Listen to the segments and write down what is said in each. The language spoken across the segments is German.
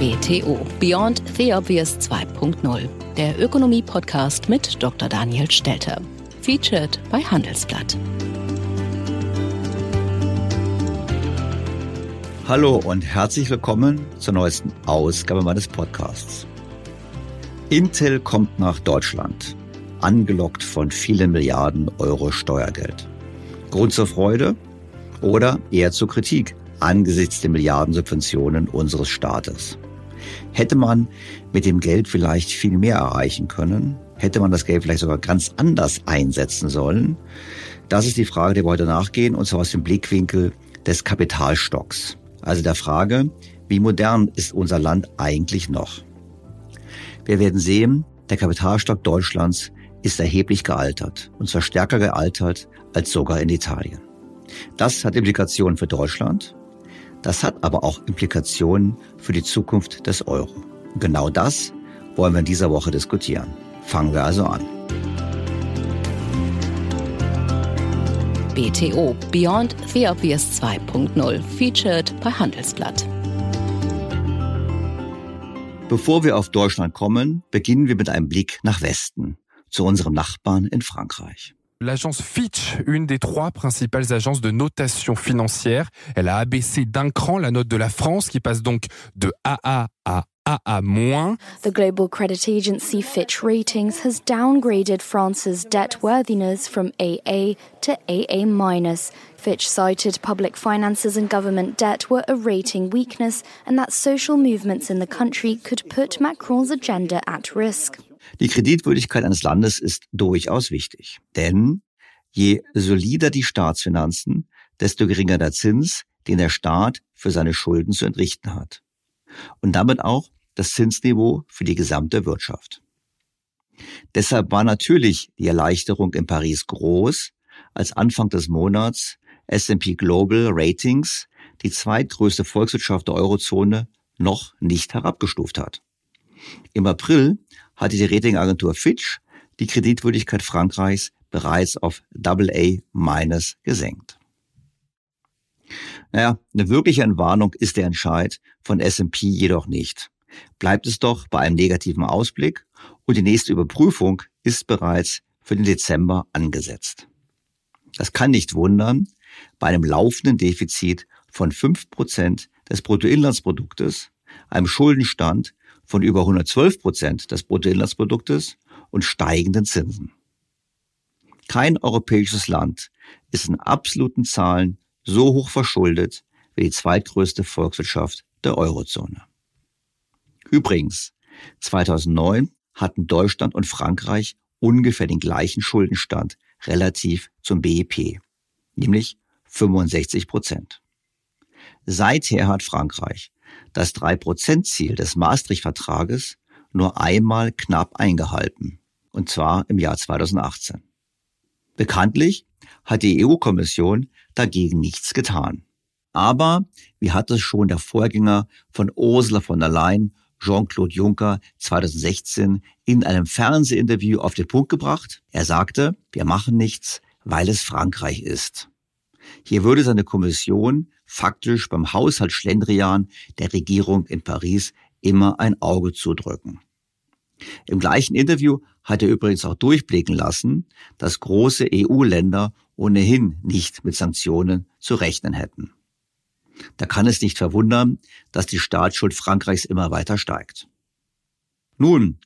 BTO Beyond the Obvious 2.0, der Ökonomie-Podcast mit Dr. Daniel Stelter. Featured bei Handelsblatt. Hallo und herzlich willkommen zur neuesten Ausgabe meines Podcasts. Intel kommt nach Deutschland, angelockt von vielen Milliarden Euro Steuergeld. Grund zur Freude oder eher zur Kritik angesichts der Milliardensubventionen unseres Staates. Hätte man mit dem Geld vielleicht viel mehr erreichen können? Hätte man das Geld vielleicht sogar ganz anders einsetzen sollen? Das ist die Frage, der wir heute nachgehen, und zwar aus dem Blickwinkel des Kapitalstocks. Also der Frage, wie modern ist unser Land eigentlich noch? Wir werden sehen, der Kapitalstock Deutschlands ist erheblich gealtert, und zwar stärker gealtert als sogar in Italien. Das hat Implikationen für Deutschland, das hat aber auch Implikationen für die Zukunft des Euro. Genau das wollen wir in dieser Woche diskutieren. Fangen wir also an. BTO Beyond the Obvious 2.0 featured bei Handelsblatt. Bevor wir auf Deutschland kommen, beginnen wir mit einem Blick nach Westen, zu unserem Nachbarn in Frankreich. L'agence Fitch, une des trois principales agences de notation financière, elle a abaissé d'un cran la note de la France qui passe donc de AA à AA-. The global credit agency Fitch Ratings has downgraded France's debt worthiness from AA to AA-. Fitch cited public finances and government debt were a rating weakness and that social movements in the country could put Macron's agenda at risk. Die Kreditwürdigkeit eines Landes ist durchaus wichtig. Denn je solider die Staatsfinanzen, desto geringer der Zins, den der Staat für seine Schulden zu entrichten hat. Und damit auch das Zinsniveau für die gesamte Wirtschaft. Deshalb war natürlich die Erleichterung in Paris groß, als Anfang des Monats S&P Global Ratings die zweitgrößte Volkswirtschaft der Eurozone noch nicht herabgestuft hat. Im April hatte die Ratingagentur Fitch die Kreditwürdigkeit Frankreichs bereits auf AA- gesenkt. Naja, eine wirkliche Entwarnung ist der Entscheid von S&P jedoch nicht. Bleibt es doch bei einem negativen Ausblick und die nächste Überprüfung ist bereits für den Dezember angesetzt. Das kann nicht wundern bei einem laufenden Defizit von fünf Prozent des Bruttoinlandsproduktes, einem Schuldenstand von über 112 Prozent des Bruttoinlandsproduktes und steigenden Zinsen. Kein europäisches Land ist in absoluten Zahlen so hoch verschuldet wie die zweitgrößte Volkswirtschaft der Eurozone. Übrigens, 2009 hatten Deutschland und Frankreich ungefähr den gleichen Schuldenstand relativ zum BIP, nämlich 65 Prozent. Seither hat Frankreich das 3-Prozent-Ziel des Maastricht-Vertrages nur einmal knapp eingehalten, und zwar im Jahr 2018. Bekanntlich hat die EU-Kommission dagegen nichts getan. Aber, wie hat es schon der Vorgänger von Ursula von der Leyen, Jean-Claude Juncker, 2016 in einem Fernsehinterview auf den Punkt gebracht? Er sagte, wir machen nichts, weil es Frankreich ist. Hier würde seine Kommission faktisch beim Haushaltsschlendrian der Regierung in Paris immer ein Auge zudrücken. Im gleichen Interview hat er übrigens auch durchblicken lassen, dass große EU-Länder ohnehin nicht mit Sanktionen zu rechnen hätten. Da kann es nicht verwundern, dass die Staatsschuld Frankreichs immer weiter steigt. Nun,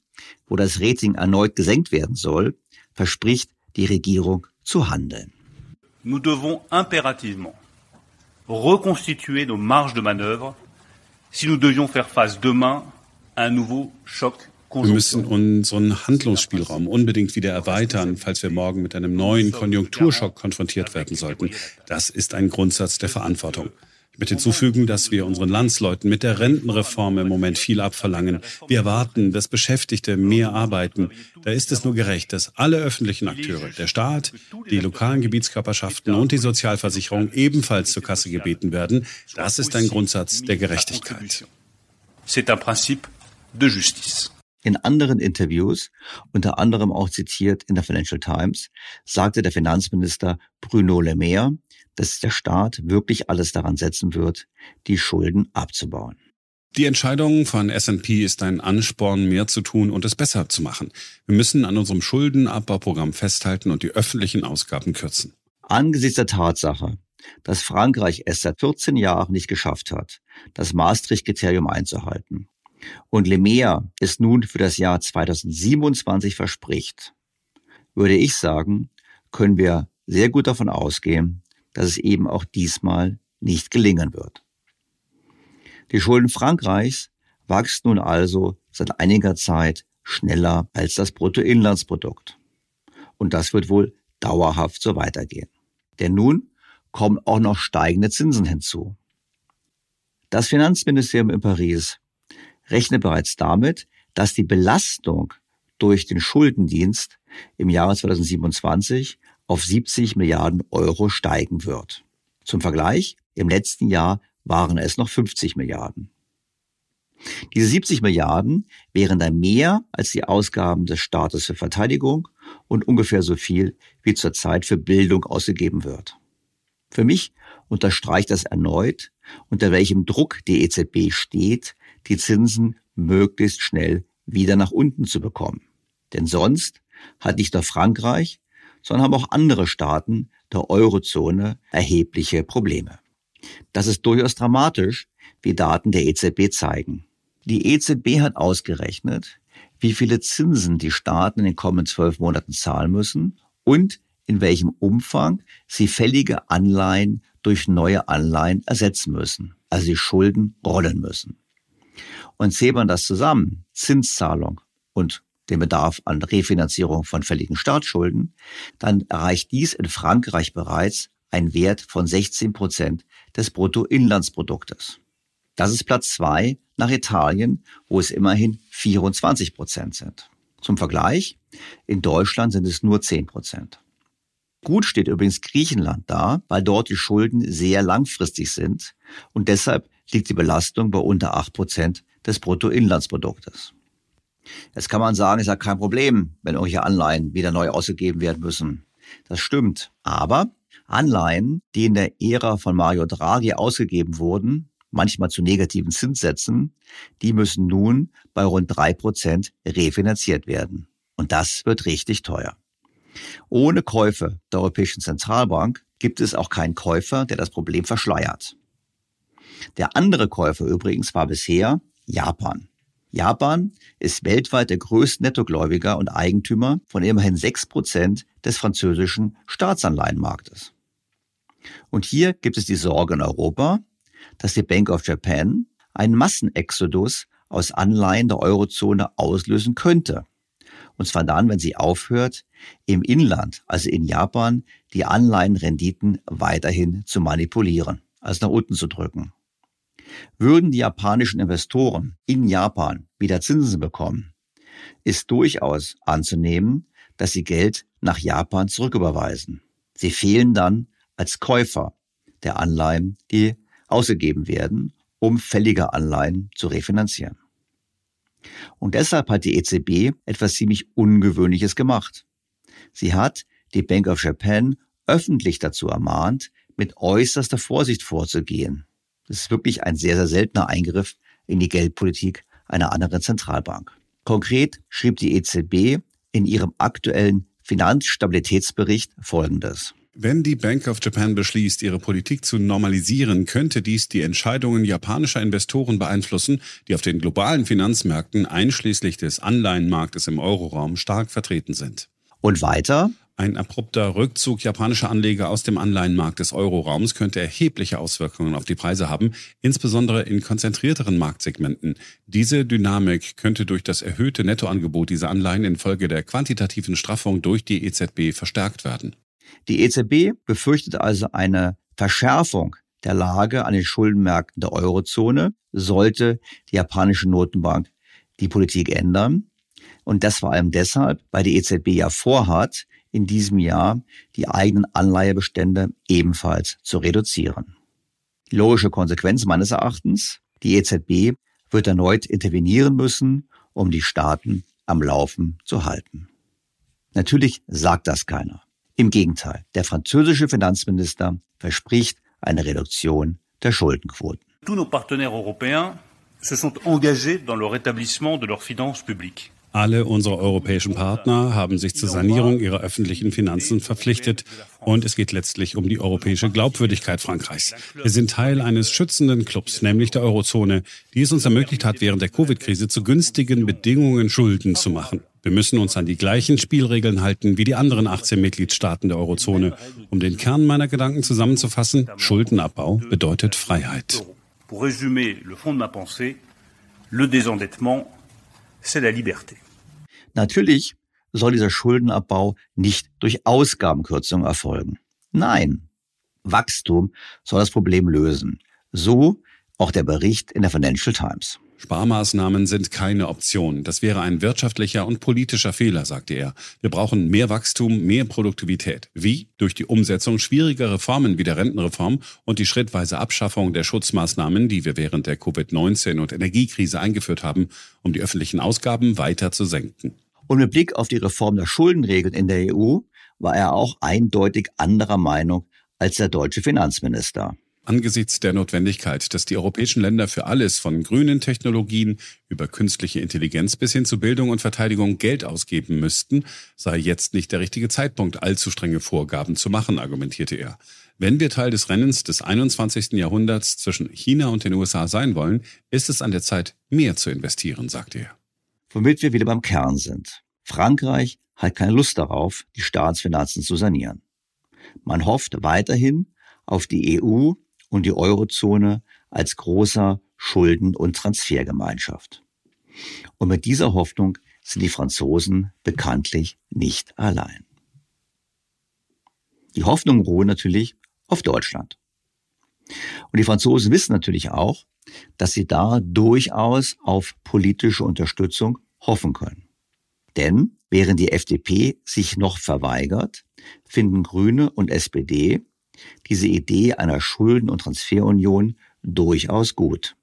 wo das Rating erneut gesenkt werden soll, verspricht die Regierung zu handeln. Nous devons impérativement reconstituer nos marges de manœuvre si nous devions faire face demain à un nouveau choc wir müssen unseren Handlungsspielraum unbedingt wieder erweitern, falls wir morgen mit einem neuen Konjunkturschock konfrontiert werden sollten. Das ist ein Grundsatz der Verantwortung. Ich möchte hinzufügen, dass wir unseren Landsleuten mit der Rentenreform im Moment viel abverlangen. Wir erwarten, dass Beschäftigte mehr arbeiten. Da ist es nur gerecht, dass alle öffentlichen Akteure, der Staat, die lokalen Gebietskörperschaften und die Sozialversicherung ebenfalls zur Kasse gebeten werden. Das ist ein Grundsatz der Gerechtigkeit. C'est un principe de justice. In anderen Interviews, unter anderem auch zitiert in der Financial Times, sagte der Finanzminister Bruno Le Maire, dass der Staat wirklich alles daran setzen wird, die Schulden abzubauen. Die Entscheidung von S&P ist ein Ansporn, mehr zu tun und es besser zu machen. Wir müssen an unserem Schuldenabbauprogramm festhalten und die öffentlichen Ausgaben kürzen. Angesichts der Tatsache, dass Frankreich es seit 14 Jahren nicht geschafft hat, das Maastricht-Kriterium einzuhalten und Lemea es nun für das Jahr 2027 verspricht, würde ich sagen, können wir sehr gut davon ausgehen, dass es eben auch diesmal nicht gelingen wird. Die Schulden Frankreichs wachsen nun also seit einiger Zeit schneller als das Bruttoinlandsprodukt. Und das wird wohl dauerhaft so weitergehen. Denn nun kommen auch noch steigende Zinsen hinzu. Das Finanzministerium in Paris rechne bereits damit, dass die Belastung durch den Schuldendienst im Jahre 2027 auf 70 Milliarden Euro steigen wird. Zum Vergleich, im letzten Jahr waren es noch 50 Milliarden. Diese 70 Milliarden wären dann mehr als die Ausgaben des Staates für Verteidigung und ungefähr so viel wie zurzeit für Bildung ausgegeben wird. Für mich unterstreicht das erneut, unter welchem Druck die EZB steht, die Zinsen möglichst schnell wieder nach unten zu bekommen. Denn sonst hat nicht nur Frankreich, sondern haben auch andere Staaten der Eurozone erhebliche Probleme. Das ist durchaus dramatisch, wie Daten der EZB zeigen. Die EZB hat ausgerechnet, wie viele Zinsen die Staaten in den kommenden zwölf Monaten zahlen müssen und in welchem Umfang sie fällige Anleihen durch neue Anleihen ersetzen müssen, also die Schulden rollen müssen. Und zählt man das zusammen, Zinszahlung und den Bedarf an Refinanzierung von fälligen Staatsschulden, dann erreicht dies in Frankreich bereits ein Wert von 16 Prozent des Bruttoinlandsproduktes. Das ist Platz zwei nach Italien, wo es immerhin 24 Prozent sind. Zum Vergleich, in Deutschland sind es nur 10 Prozent. Gut steht übrigens Griechenland da, weil dort die Schulden sehr langfristig sind und deshalb liegt die Belastung bei unter 8 Prozent des Bruttoinlandsproduktes. Jetzt kann man sagen, ist ja kein Problem, wenn irgendwelche Anleihen wieder neu ausgegeben werden müssen. Das stimmt. Aber Anleihen, die in der Ära von Mario Draghi ausgegeben wurden, manchmal zu negativen Zinssätzen, die müssen nun bei rund drei Prozent refinanziert werden. Und das wird richtig teuer. Ohne Käufe der Europäischen Zentralbank gibt es auch keinen Käufer, der das Problem verschleiert. Der andere Käufer übrigens war bisher Japan. Japan ist weltweit der größte Nettogläubiger und Eigentümer von immerhin sechs Prozent des französischen Staatsanleihenmarktes. Und hier gibt es die Sorge in Europa, dass die Bank of Japan einen Massenexodus aus Anleihen der Eurozone auslösen könnte. Und zwar dann, wenn sie aufhört, im Inland, also in Japan, die Anleihenrenditen weiterhin zu manipulieren, also nach unten zu drücken. Würden die japanischen Investoren in Japan wieder Zinsen bekommen, ist durchaus anzunehmen, dass sie Geld nach Japan zurücküberweisen. Sie fehlen dann als Käufer der Anleihen, die ausgegeben werden, um fällige Anleihen zu refinanzieren. Und deshalb hat die EZB etwas ziemlich Ungewöhnliches gemacht. Sie hat die Bank of Japan öffentlich dazu ermahnt, mit äußerster Vorsicht vorzugehen. Das ist wirklich ein sehr, sehr seltener Eingriff in die Geldpolitik einer anderen Zentralbank. Konkret schrieb die EZB in ihrem aktuellen Finanzstabilitätsbericht Folgendes. Wenn die Bank of Japan beschließt, ihre Politik zu normalisieren, könnte dies die Entscheidungen japanischer Investoren beeinflussen, die auf den globalen Finanzmärkten einschließlich des Anleihenmarktes im Euroraum stark vertreten sind. Und weiter? Ein abrupter Rückzug japanischer Anleger aus dem Anleihenmarkt des Euroraums könnte erhebliche Auswirkungen auf die Preise haben, insbesondere in konzentrierteren Marktsegmenten. Diese Dynamik könnte durch das erhöhte Nettoangebot dieser Anleihen infolge der quantitativen Straffung durch die EZB verstärkt werden. Die EZB befürchtet also eine Verschärfung der Lage an den Schuldenmärkten der Eurozone, sollte die japanische Notenbank die Politik ändern. Und das vor allem deshalb, weil die EZB ja vorhat, in diesem Jahr die eigenen Anleihebestände ebenfalls zu reduzieren. Die logische Konsequenz meines Erachtens, die EZB wird erneut intervenieren müssen, um die Staaten am Laufen zu halten. Natürlich sagt das keiner. Im Gegenteil, der französische Finanzminister verspricht eine Reduktion der Schuldenquoten. Tous nos partenaires européens se sont engagés dans le rétablissement de leurs finances publiques. Alle unsere europäischen Partner haben sich zur Sanierung ihrer öffentlichen Finanzen verpflichtet und es geht letztlich um die europäische Glaubwürdigkeit Frankreichs. Wir sind Teil eines schützenden Clubs, nämlich der Eurozone, die es uns ermöglicht hat, während der Covid-Krise zu günstigen Bedingungen Schulden zu machen. Wir müssen uns an die gleichen Spielregeln halten wie die anderen 18 Mitgliedstaaten der Eurozone. Um den Kern meiner Gedanken zusammenzufassen, Schuldenabbau bedeutet Freiheit. Le désendettement, c'est la liberté. Natürlich soll dieser Schuldenabbau nicht durch Ausgabenkürzung erfolgen. Nein, Wachstum soll das Problem lösen. So auch der Bericht in der Financial Times. Sparmaßnahmen sind keine Option. Das wäre ein wirtschaftlicher und politischer Fehler, sagte er. Wir brauchen mehr Wachstum, mehr Produktivität. Wie? Durch die Umsetzung schwieriger Reformen wie der Rentenreform und die schrittweise Abschaffung der Schutzmaßnahmen, die wir während der Covid-19 und Energiekrise eingeführt haben, um die öffentlichen Ausgaben weiter zu senken. Und mit Blick auf die Reform der Schuldenregeln in der EU war er auch eindeutig anderer Meinung als der deutsche Finanzminister. Angesichts der Notwendigkeit, dass die europäischen Länder für alles von grünen Technologien über künstliche Intelligenz bis hin zu Bildung und Verteidigung Geld ausgeben müssten, sei jetzt nicht der richtige Zeitpunkt, allzu strenge Vorgaben zu machen, argumentierte er. Wenn wir Teil des Rennens des 21. Jahrhunderts zwischen China und den USA sein wollen, ist es an der Zeit, mehr zu investieren, sagte er. Womit wir wieder beim Kern sind. Frankreich hat keine Lust darauf, die Staatsfinanzen zu sanieren. Man hofft weiterhin auf die EU und die Eurozone als großer Schulden- und Transfergemeinschaft. Und mit dieser Hoffnung sind die Franzosen bekanntlich nicht allein. Die Hoffnung ruhen natürlich auf Deutschland. Und die Franzosen wissen natürlich auch, dass sie da durchaus auf politische Unterstützung hoffen können. Denn während die FDP sich noch verweigert, finden Grüne und SPD diese Idee einer Schulden- und Transferunion durchaus gut.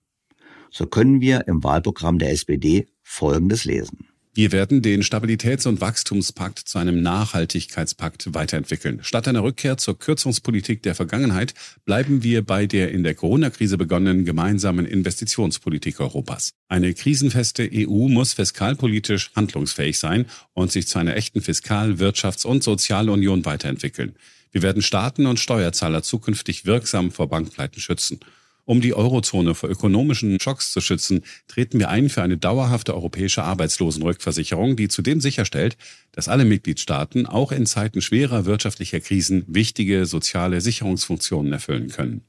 So können wir im Wahlprogramm der SPD Folgendes lesen. Wir werden den Stabilitäts- und Wachstumspakt zu einem Nachhaltigkeitspakt weiterentwickeln. Statt einer Rückkehr zur Kürzungspolitik der Vergangenheit bleiben wir bei der in der Corona-Krise begonnenen gemeinsamen Investitionspolitik Europas. Eine krisenfeste EU muss fiskalpolitisch handlungsfähig sein und sich zu einer echten Fiskal-, Wirtschafts- und Sozialunion weiterentwickeln. Wir werden Staaten und Steuerzahler zukünftig wirksam vor Bankpleiten schützen. Um die Eurozone vor ökonomischen Schocks zu schützen, treten wir ein für eine dauerhafte europäische Arbeitslosenrückversicherung, die zudem sicherstellt, dass alle Mitgliedstaaten auch in Zeiten schwerer wirtschaftlicher Krisen wichtige soziale Sicherungsfunktionen erfüllen können.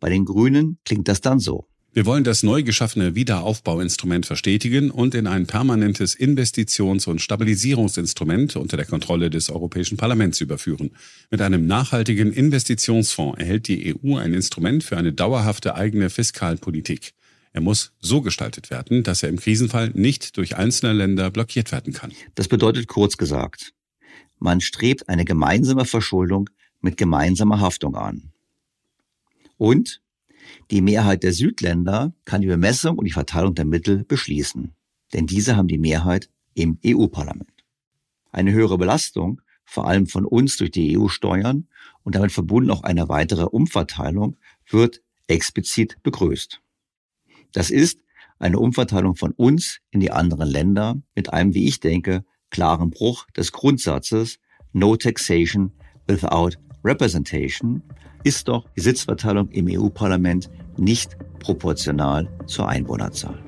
Bei den Grünen klingt das dann so. Wir wollen das neu geschaffene Wiederaufbauinstrument verstetigen und in ein permanentes Investitions- und Stabilisierungsinstrument unter der Kontrolle des Europäischen Parlaments überführen. Mit einem nachhaltigen Investitionsfonds erhält die EU ein Instrument für eine dauerhafte eigene Fiskalpolitik. Er muss so gestaltet werden, dass er im Krisenfall nicht durch einzelne Länder blockiert werden kann. Das bedeutet kurz gesagt, man strebt eine gemeinsame Verschuldung mit gemeinsamer Haftung an. Und die Mehrheit der Südländer kann die Bemessung und die Verteilung der Mittel beschließen, denn diese haben die Mehrheit im EU-Parlament. Eine höhere Belastung, vor allem von uns durch die EU-Steuern und damit verbunden auch eine weitere Umverteilung, wird explizit begrüßt. Das ist eine Umverteilung von uns in die anderen Länder mit einem, wie ich denke, klaren Bruch des Grundsatzes No Taxation without Representation, ist doch die Sitzverteilung im EU-Parlament nicht proportional zur Einwohnerzahl.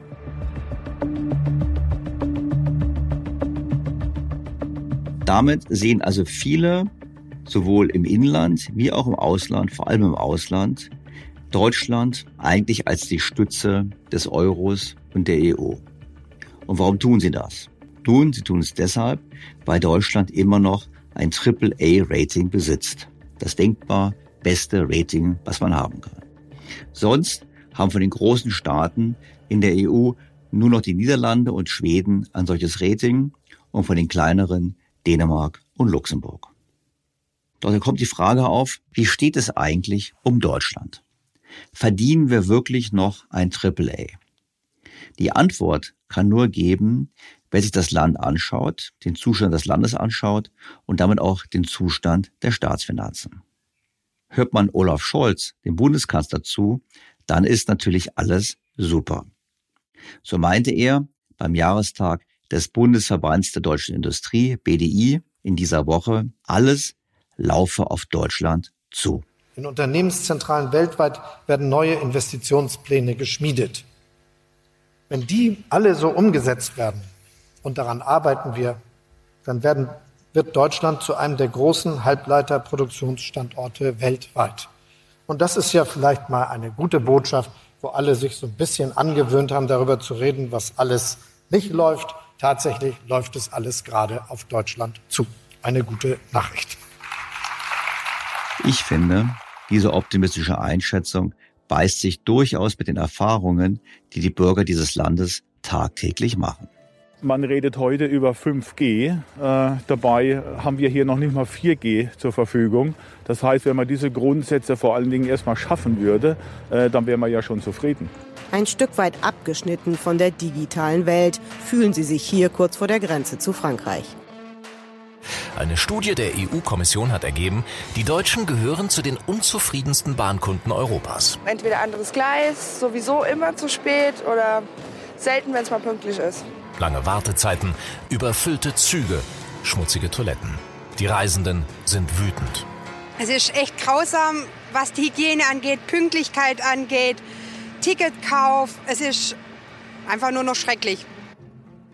Damit sehen also viele, sowohl im Inland wie auch im Ausland, vor allem im Ausland, Deutschland eigentlich als die Stütze des Euros und der EU. Und warum tun sie das? Nun, sie tun es deshalb, weil Deutschland immer noch ein AAA-Rating besitzt. Das denkbar beste Rating, was man haben kann. Sonst haben von den großen Staaten in der EU nur noch die Niederlande und Schweden ein solches Rating und von den kleineren Dänemark und Luxemburg. Doch kommt die Frage auf, wie steht es eigentlich um Deutschland? Verdienen wir wirklich noch ein AAA? Die Antwort kann nur geben, wer sich das Land anschaut, den Zustand des Landes anschaut und damit auch den Zustand der Staatsfinanzen. Hört man Olaf Scholz, dem Bundeskanzler, zu, dann ist natürlich alles super. So meinte er beim Jahrestag des Bundesverbands der deutschen Industrie, BDI, in dieser Woche, alles laufe auf Deutschland zu. In Unternehmenszentralen weltweit werden neue Investitionspläne geschmiedet. Wenn die alle so umgesetzt werden, und daran arbeiten wir, dann werden wird Deutschland zu einem der großen Halbleiterproduktionsstandorte weltweit. Und das ist ja vielleicht mal eine gute Botschaft, wo alle sich so ein bisschen angewöhnt haben, darüber zu reden, was alles nicht läuft. Tatsächlich läuft es alles gerade auf Deutschland zu. Eine gute Nachricht. Ich finde, diese optimistische Einschätzung beißt sich durchaus mit den Erfahrungen, die die Bürger dieses Landes tagtäglich machen. Man redet heute über 5G. Äh, dabei haben wir hier noch nicht mal 4G zur Verfügung. Das heißt, wenn man diese Grundsätze vor allen Dingen erstmal schaffen würde, äh, dann wären wir ja schon zufrieden. Ein Stück weit abgeschnitten von der digitalen Welt fühlen sie sich hier kurz vor der Grenze zu Frankreich. Eine Studie der EU-Kommission hat ergeben, die Deutschen gehören zu den unzufriedensten Bahnkunden Europas. Entweder anderes Gleis, sowieso immer zu spät oder selten, wenn es mal pünktlich ist. Lange Wartezeiten, überfüllte Züge, schmutzige Toiletten. Die Reisenden sind wütend. Es ist echt grausam, was die Hygiene angeht, Pünktlichkeit angeht, Ticketkauf. Es ist einfach nur noch schrecklich.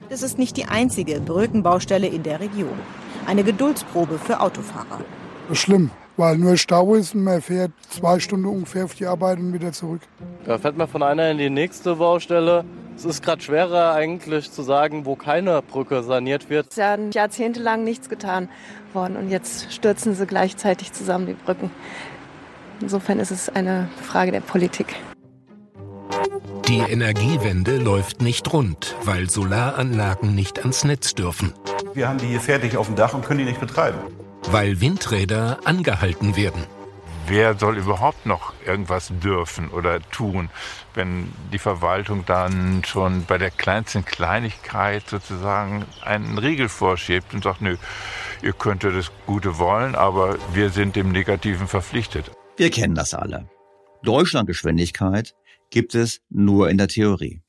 Das ist nicht die einzige Brückenbaustelle in der Region. Eine Geduldsprobe für Autofahrer. Schlimm, weil nur Stau ist und man fährt zwei Stunden ungefähr auf die Arbeit und wieder zurück. Da fährt man von einer in die nächste Baustelle. Es ist gerade schwerer eigentlich zu sagen, wo keine Brücke saniert wird. Es ist ja jahrzehntelang nichts getan worden und jetzt stürzen sie gleichzeitig zusammen die Brücken. Insofern ist es eine Frage der Politik. Die Energiewende läuft nicht rund, weil Solaranlagen nicht ans Netz dürfen. Wir haben die hier fertig auf dem Dach und können die nicht betreiben. Weil Windräder angehalten werden. Wer soll überhaupt noch irgendwas dürfen oder tun, wenn die Verwaltung dann schon bei der kleinsten Kleinigkeit sozusagen einen Riegel vorschiebt und sagt, nö, ihr könnt das Gute wollen, aber wir sind dem Negativen verpflichtet. Wir kennen das alle. Deutschlandgeschwindigkeit gibt es nur in der Theorie.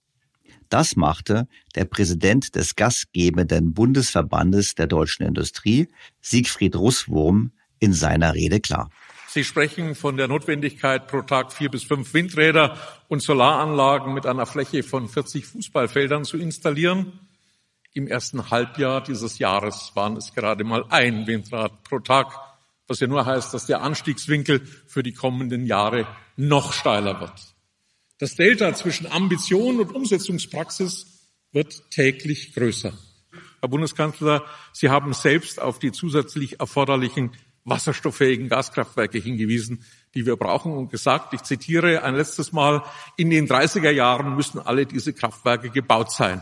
Das machte der Präsident des gastgebenden Bundesverbandes der deutschen Industrie, Siegfried Russwurm, in seiner Rede klar. Sie sprechen von der Notwendigkeit, pro Tag vier bis fünf Windräder und Solaranlagen mit einer Fläche von 40 Fußballfeldern zu installieren. Im ersten Halbjahr dieses Jahres waren es gerade mal ein Windrad pro Tag, was ja nur heißt, dass der Anstiegswinkel für die kommenden Jahre noch steiler wird. Das Delta zwischen Ambition und Umsetzungspraxis wird täglich größer. Herr Bundeskanzler, Sie haben selbst auf die zusätzlich erforderlichen wasserstofffähigen Gaskraftwerke hingewiesen, die wir brauchen und gesagt, ich zitiere ein letztes Mal, in den 30er Jahren müssen alle diese Kraftwerke gebaut sein.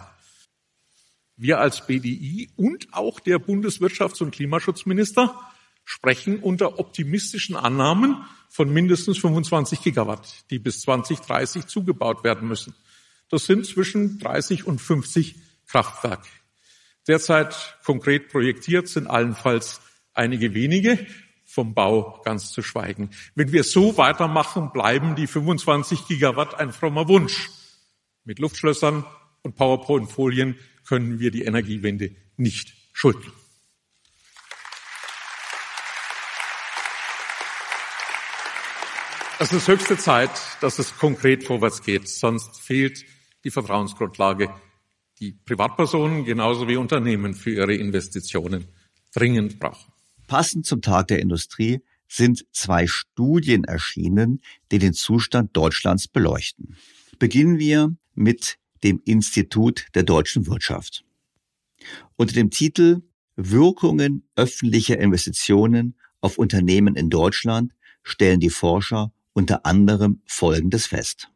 Wir als BDI und auch der Bundeswirtschafts- und Klimaschutzminister sprechen unter optimistischen Annahmen von mindestens 25 Gigawatt, die bis 2030 zugebaut werden müssen. Das sind zwischen 30 und 50 Kraftwerke. Derzeit konkret projektiert sind allenfalls einige wenige, vom Bau ganz zu schweigen. Wenn wir so weitermachen, bleiben die 25 Gigawatt ein frommer Wunsch. Mit Luftschlössern und PowerPoint-Folien können wir die Energiewende nicht schulden. Es ist höchste Zeit, dass es konkret vorwärts geht, sonst fehlt die Vertrauensgrundlage, die Privatpersonen genauso wie Unternehmen für ihre Investitionen dringend brauchen. Passend zum Tag der Industrie sind zwei Studien erschienen, die den Zustand Deutschlands beleuchten. Beginnen wir mit dem Institut der deutschen Wirtschaft. Unter dem Titel Wirkungen öffentlicher Investitionen auf Unternehmen in Deutschland stellen die Forscher unter anderem Folgendes fest.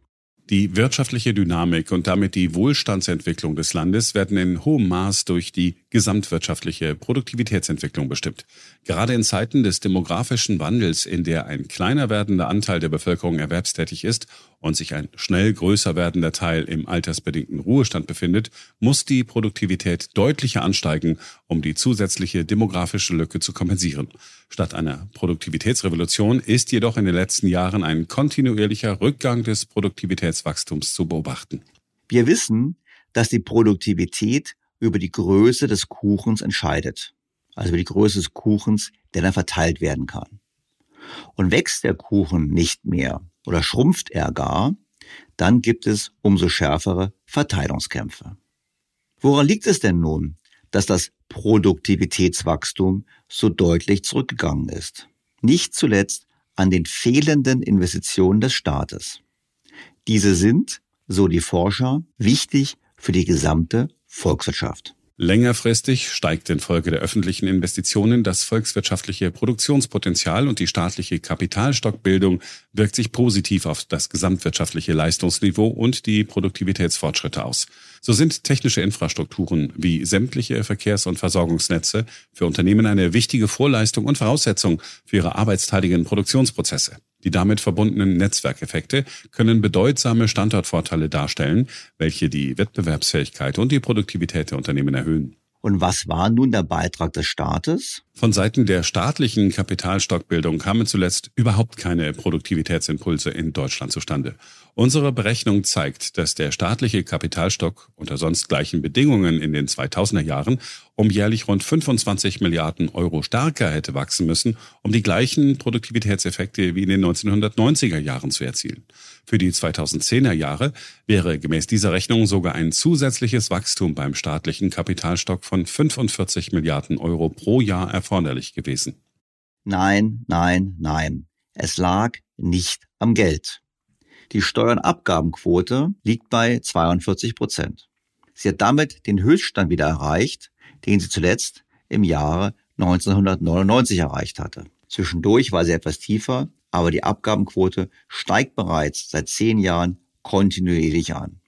Die wirtschaftliche Dynamik und damit die Wohlstandsentwicklung des Landes werden in hohem Maß durch die gesamtwirtschaftliche Produktivitätsentwicklung bestimmt. Gerade in Zeiten des demografischen Wandels, in der ein kleiner werdender Anteil der Bevölkerung erwerbstätig ist und sich ein schnell größer werdender Teil im altersbedingten Ruhestand befindet, muss die Produktivität deutlicher ansteigen, um die zusätzliche demografische Lücke zu kompensieren. Statt einer Produktivitätsrevolution ist jedoch in den letzten Jahren ein kontinuierlicher Rückgang des Produktivitätswachstums zu beobachten. Wir wissen, dass die Produktivität über die Größe des Kuchens entscheidet. Also über die Größe des Kuchens, der dann verteilt werden kann. Und wächst der Kuchen nicht mehr, oder schrumpft er gar, dann gibt es umso schärfere Verteilungskämpfe. Woran liegt es denn nun, dass das Produktivitätswachstum so deutlich zurückgegangen ist? Nicht zuletzt an den fehlenden Investitionen des Staates. Diese sind, so die Forscher, wichtig für die gesamte Volkswirtschaft. Längerfristig steigt infolge der öffentlichen Investitionen das volkswirtschaftliche Produktionspotenzial und die staatliche Kapitalstockbildung wirkt sich positiv auf das gesamtwirtschaftliche Leistungsniveau und die Produktivitätsfortschritte aus. So sind technische Infrastrukturen wie sämtliche Verkehrs- und Versorgungsnetze für Unternehmen eine wichtige Vorleistung und Voraussetzung für ihre arbeitsteiligen Produktionsprozesse. Die damit verbundenen Netzwerkeffekte können bedeutsame Standortvorteile darstellen, welche die Wettbewerbsfähigkeit und die Produktivität der Unternehmen erhöhen. Und was war nun der Beitrag des Staates? Von Seiten der staatlichen Kapitalstockbildung kamen zuletzt überhaupt keine Produktivitätsimpulse in Deutschland zustande. Unsere Berechnung zeigt, dass der staatliche Kapitalstock unter sonst gleichen Bedingungen in den 2000er Jahren um jährlich rund 25 Milliarden Euro stärker hätte wachsen müssen, um die gleichen Produktivitätseffekte wie in den 1990er Jahren zu erzielen. Für die 2010er Jahre wäre gemäß dieser Rechnung sogar ein zusätzliches Wachstum beim staatlichen Kapitalstock von 45 Milliarden Euro pro Jahr erforderlich gewesen. Nein, nein, nein. Es lag nicht am Geld. Die Steuernabgabenquote liegt bei 42 Prozent. Sie hat damit den Höchststand wieder erreicht, den sie zuletzt im Jahre 1999 erreicht hatte. Zwischendurch war sie etwas tiefer, aber die Abgabenquote steigt bereits seit zehn Jahren kontinuierlich an.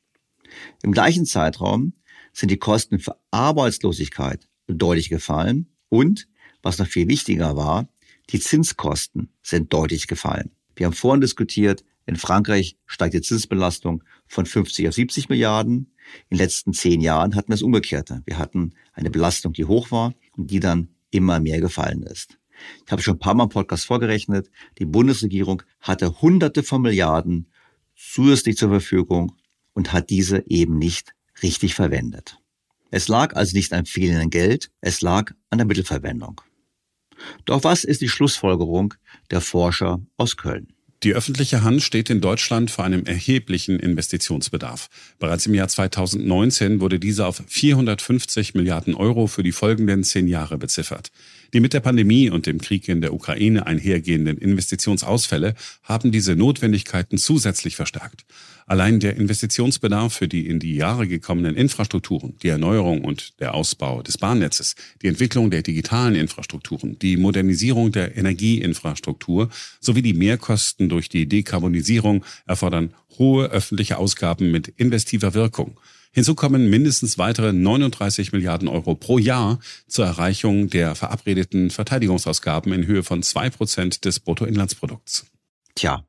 Im gleichen Zeitraum sind die Kosten für Arbeitslosigkeit deutlich gefallen und, was noch viel wichtiger war, die Zinskosten sind deutlich gefallen. Wir haben vorhin diskutiert, in Frankreich steigt die Zinsbelastung von 50 auf 70 Milliarden. In den letzten zehn Jahren hatten wir das Umgekehrte. Wir hatten eine Belastung, die hoch war und die dann immer mehr gefallen ist. Ich habe schon ein paar Mal im Podcast vorgerechnet. Die Bundesregierung hatte Hunderte von Milliarden zusätzlich zur Verfügung und hat diese eben nicht richtig verwendet. Es lag also nicht am fehlenden Geld, es lag an der Mittelverwendung. Doch was ist die Schlussfolgerung der Forscher aus Köln? Die öffentliche Hand steht in Deutschland vor einem erheblichen Investitionsbedarf. Bereits im Jahr 2019 wurde dieser auf 450 Milliarden Euro für die folgenden zehn Jahre beziffert. Die mit der Pandemie und dem Krieg in der Ukraine einhergehenden Investitionsausfälle haben diese Notwendigkeiten zusätzlich verstärkt. Allein der Investitionsbedarf für die in die Jahre gekommenen Infrastrukturen, die Erneuerung und der Ausbau des Bahnnetzes, die Entwicklung der digitalen Infrastrukturen, die Modernisierung der Energieinfrastruktur sowie die Mehrkosten durch die Dekarbonisierung erfordern hohe öffentliche Ausgaben mit investiver Wirkung. Hinzu kommen mindestens weitere 39 Milliarden Euro pro Jahr zur Erreichung der verabredeten Verteidigungsausgaben in Höhe von zwei Prozent des Bruttoinlandsprodukts. Tja,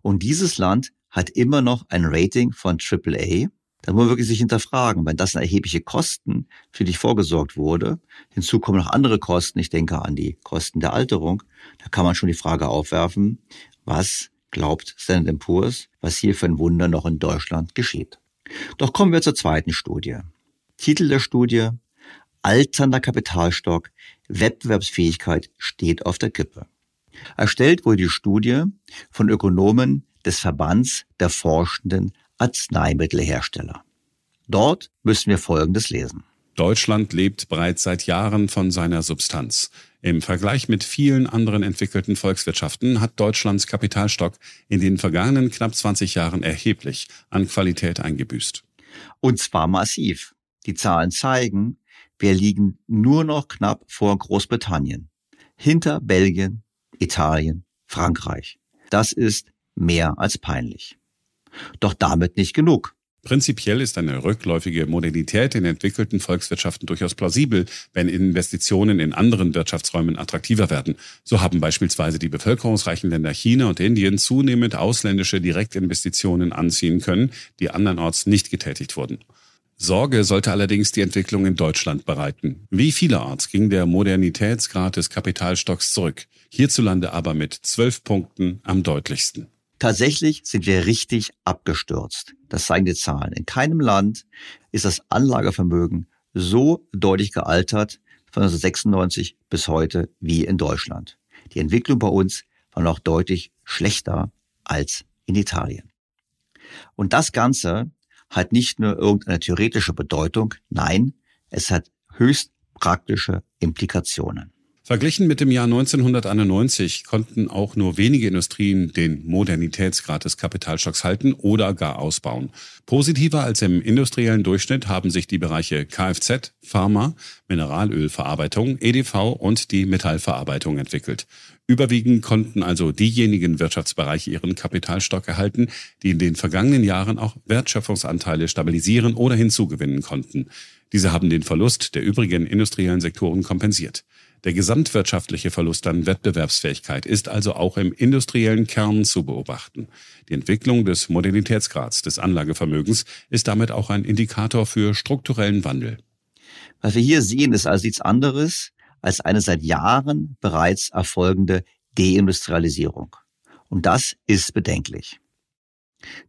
und dieses Land hat immer noch ein Rating von AAA. Da muss man wirklich sich hinterfragen, wenn das sind erhebliche Kosten, für die vorgesorgt wurde. Hinzu kommen noch andere Kosten. Ich denke an die Kosten der Alterung. Da kann man schon die Frage aufwerfen, was glaubt Standard Poor's, was hier für ein Wunder noch in Deutschland geschieht. Doch kommen wir zur zweiten Studie. Titel der Studie Alternder Kapitalstock, Wettbewerbsfähigkeit steht auf der Kippe. Erstellt wurde die Studie von Ökonomen des Verbands der forschenden Arzneimittelhersteller. Dort müssen wir Folgendes lesen. Deutschland lebt bereits seit Jahren von seiner Substanz. Im Vergleich mit vielen anderen entwickelten Volkswirtschaften hat Deutschlands Kapitalstock in den vergangenen knapp 20 Jahren erheblich an Qualität eingebüßt. Und zwar massiv. Die Zahlen zeigen, wir liegen nur noch knapp vor Großbritannien, hinter Belgien, Italien, Frankreich. Das ist mehr als peinlich. Doch damit nicht genug. Prinzipiell ist eine rückläufige Modernität in entwickelten Volkswirtschaften durchaus plausibel, wenn Investitionen in anderen Wirtschaftsräumen attraktiver werden. So haben beispielsweise die bevölkerungsreichen Länder China und Indien zunehmend ausländische Direktinvestitionen anziehen können, die andernorts nicht getätigt wurden. Sorge sollte allerdings die Entwicklung in Deutschland bereiten. Wie vielerorts ging der Modernitätsgrad des Kapitalstocks zurück, hierzulande aber mit zwölf Punkten am deutlichsten. Tatsächlich sind wir richtig abgestürzt. Das zeigen die Zahlen. In keinem Land ist das Anlagevermögen so deutlich gealtert von 1996 bis heute wie in Deutschland. Die Entwicklung bei uns war noch deutlich schlechter als in Italien. Und das Ganze hat nicht nur irgendeine theoretische Bedeutung, nein, es hat höchst praktische Implikationen. Verglichen mit dem Jahr 1991 konnten auch nur wenige Industrien den Modernitätsgrad des Kapitalstocks halten oder gar ausbauen. Positiver als im industriellen Durchschnitt haben sich die Bereiche Kfz, Pharma, Mineralölverarbeitung, EDV und die Metallverarbeitung entwickelt. Überwiegend konnten also diejenigen Wirtschaftsbereiche ihren Kapitalstock erhalten, die in den vergangenen Jahren auch Wertschöpfungsanteile stabilisieren oder hinzugewinnen konnten. Diese haben den Verlust der übrigen industriellen Sektoren kompensiert. Der gesamtwirtschaftliche Verlust an Wettbewerbsfähigkeit ist also auch im industriellen Kern zu beobachten. Die Entwicklung des Modernitätsgrads des Anlagevermögens ist damit auch ein Indikator für strukturellen Wandel. Was wir hier sehen, ist also nichts anderes als eine seit Jahren bereits erfolgende Deindustrialisierung. Und das ist bedenklich.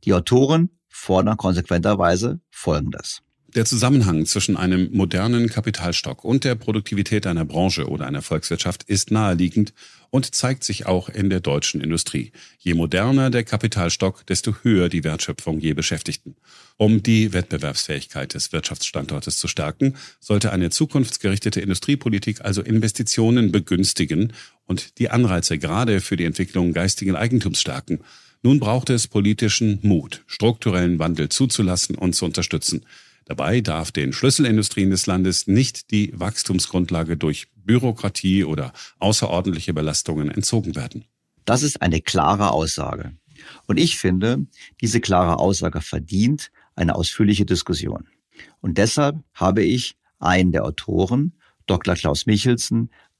Die Autoren fordern konsequenterweise Folgendes. Der Zusammenhang zwischen einem modernen Kapitalstock und der Produktivität einer Branche oder einer Volkswirtschaft ist naheliegend und zeigt sich auch in der deutschen Industrie. Je moderner der Kapitalstock, desto höher die Wertschöpfung je Beschäftigten. Um die Wettbewerbsfähigkeit des Wirtschaftsstandortes zu stärken, sollte eine zukunftsgerichtete Industriepolitik also Investitionen begünstigen und die Anreize gerade für die Entwicklung geistigen Eigentums stärken. Nun braucht es politischen Mut, strukturellen Wandel zuzulassen und zu unterstützen. Dabei darf den Schlüsselindustrien des Landes nicht die Wachstumsgrundlage durch Bürokratie oder außerordentliche Belastungen entzogen werden. Das ist eine klare Aussage. Und ich finde, diese klare Aussage verdient eine ausführliche Diskussion. Und deshalb habe ich einen der Autoren, Dr. Klaus Michelsen,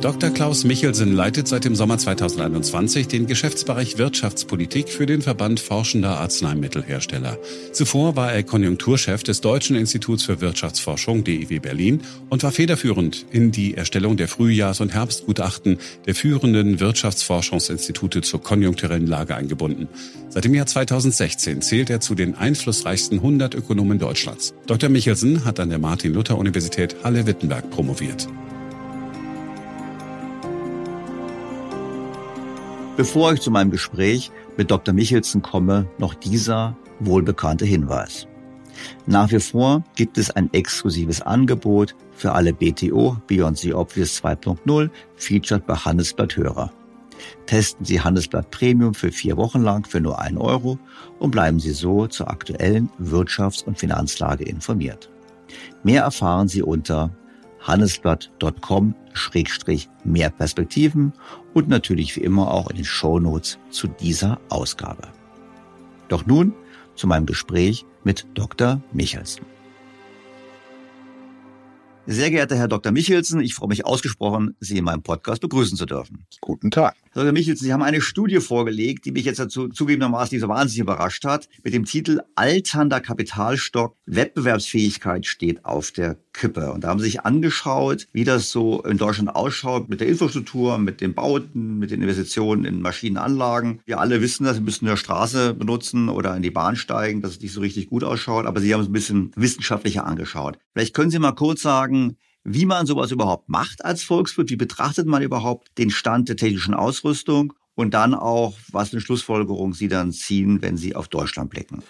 Dr. Klaus Michelsen leitet seit dem Sommer 2021 den Geschäftsbereich Wirtschaftspolitik für den Verband Forschender Arzneimittelhersteller. Zuvor war er Konjunkturchef des Deutschen Instituts für Wirtschaftsforschung DIW Berlin und war federführend in die Erstellung der Frühjahrs- und Herbstgutachten der führenden Wirtschaftsforschungsinstitute zur konjunkturellen Lage eingebunden. Seit dem Jahr 2016 zählt er zu den einflussreichsten 100 Ökonomen Deutschlands. Dr. Michelsen hat an der Martin-Luther-Universität Halle-Wittenberg promoviert. Bevor ich zu meinem Gespräch mit Dr. Michelsen komme, noch dieser wohlbekannte Hinweis. Nach wie vor gibt es ein exklusives Angebot für alle BTO Beyond the Obvious 2.0 featured bei Handelsblatt Hörer. Testen Sie Handelsblatt Premium für vier Wochen lang für nur einen Euro und bleiben Sie so zur aktuellen Wirtschafts- und Finanzlage informiert. Mehr erfahren Sie unter handelsblatt.com-mehr Perspektiven und natürlich wie immer auch in den Shownotes zu dieser Ausgabe. Doch nun zu meinem Gespräch mit Dr. Michelsen. Sehr geehrter Herr Dr. Michelsen, ich freue mich ausgesprochen, Sie in meinem Podcast begrüßen zu dürfen. Guten Tag. Herr Dr. Michelsen, Sie haben eine Studie vorgelegt, die mich jetzt dazu zugegebenermaßen nicht so wahnsinnig überrascht hat, mit dem Titel Alternder Kapitalstock, Wettbewerbsfähigkeit steht auf der Kippe. Und da haben Sie sich angeschaut, wie das so in Deutschland ausschaut mit der Infrastruktur, mit den Bauten, mit den Investitionen in Maschinenanlagen. Wir alle wissen das, wir müssen eine Straße benutzen oder in die Bahn steigen, dass es nicht so richtig gut ausschaut, aber Sie haben es ein bisschen wissenschaftlicher angeschaut. Vielleicht können Sie mal kurz sagen, wie man sowas überhaupt macht als Volkswirt, wie betrachtet man überhaupt den Stand der technischen Ausrüstung und dann auch, was eine Schlussfolgerung Sie dann ziehen, wenn Sie auf Deutschland blicken.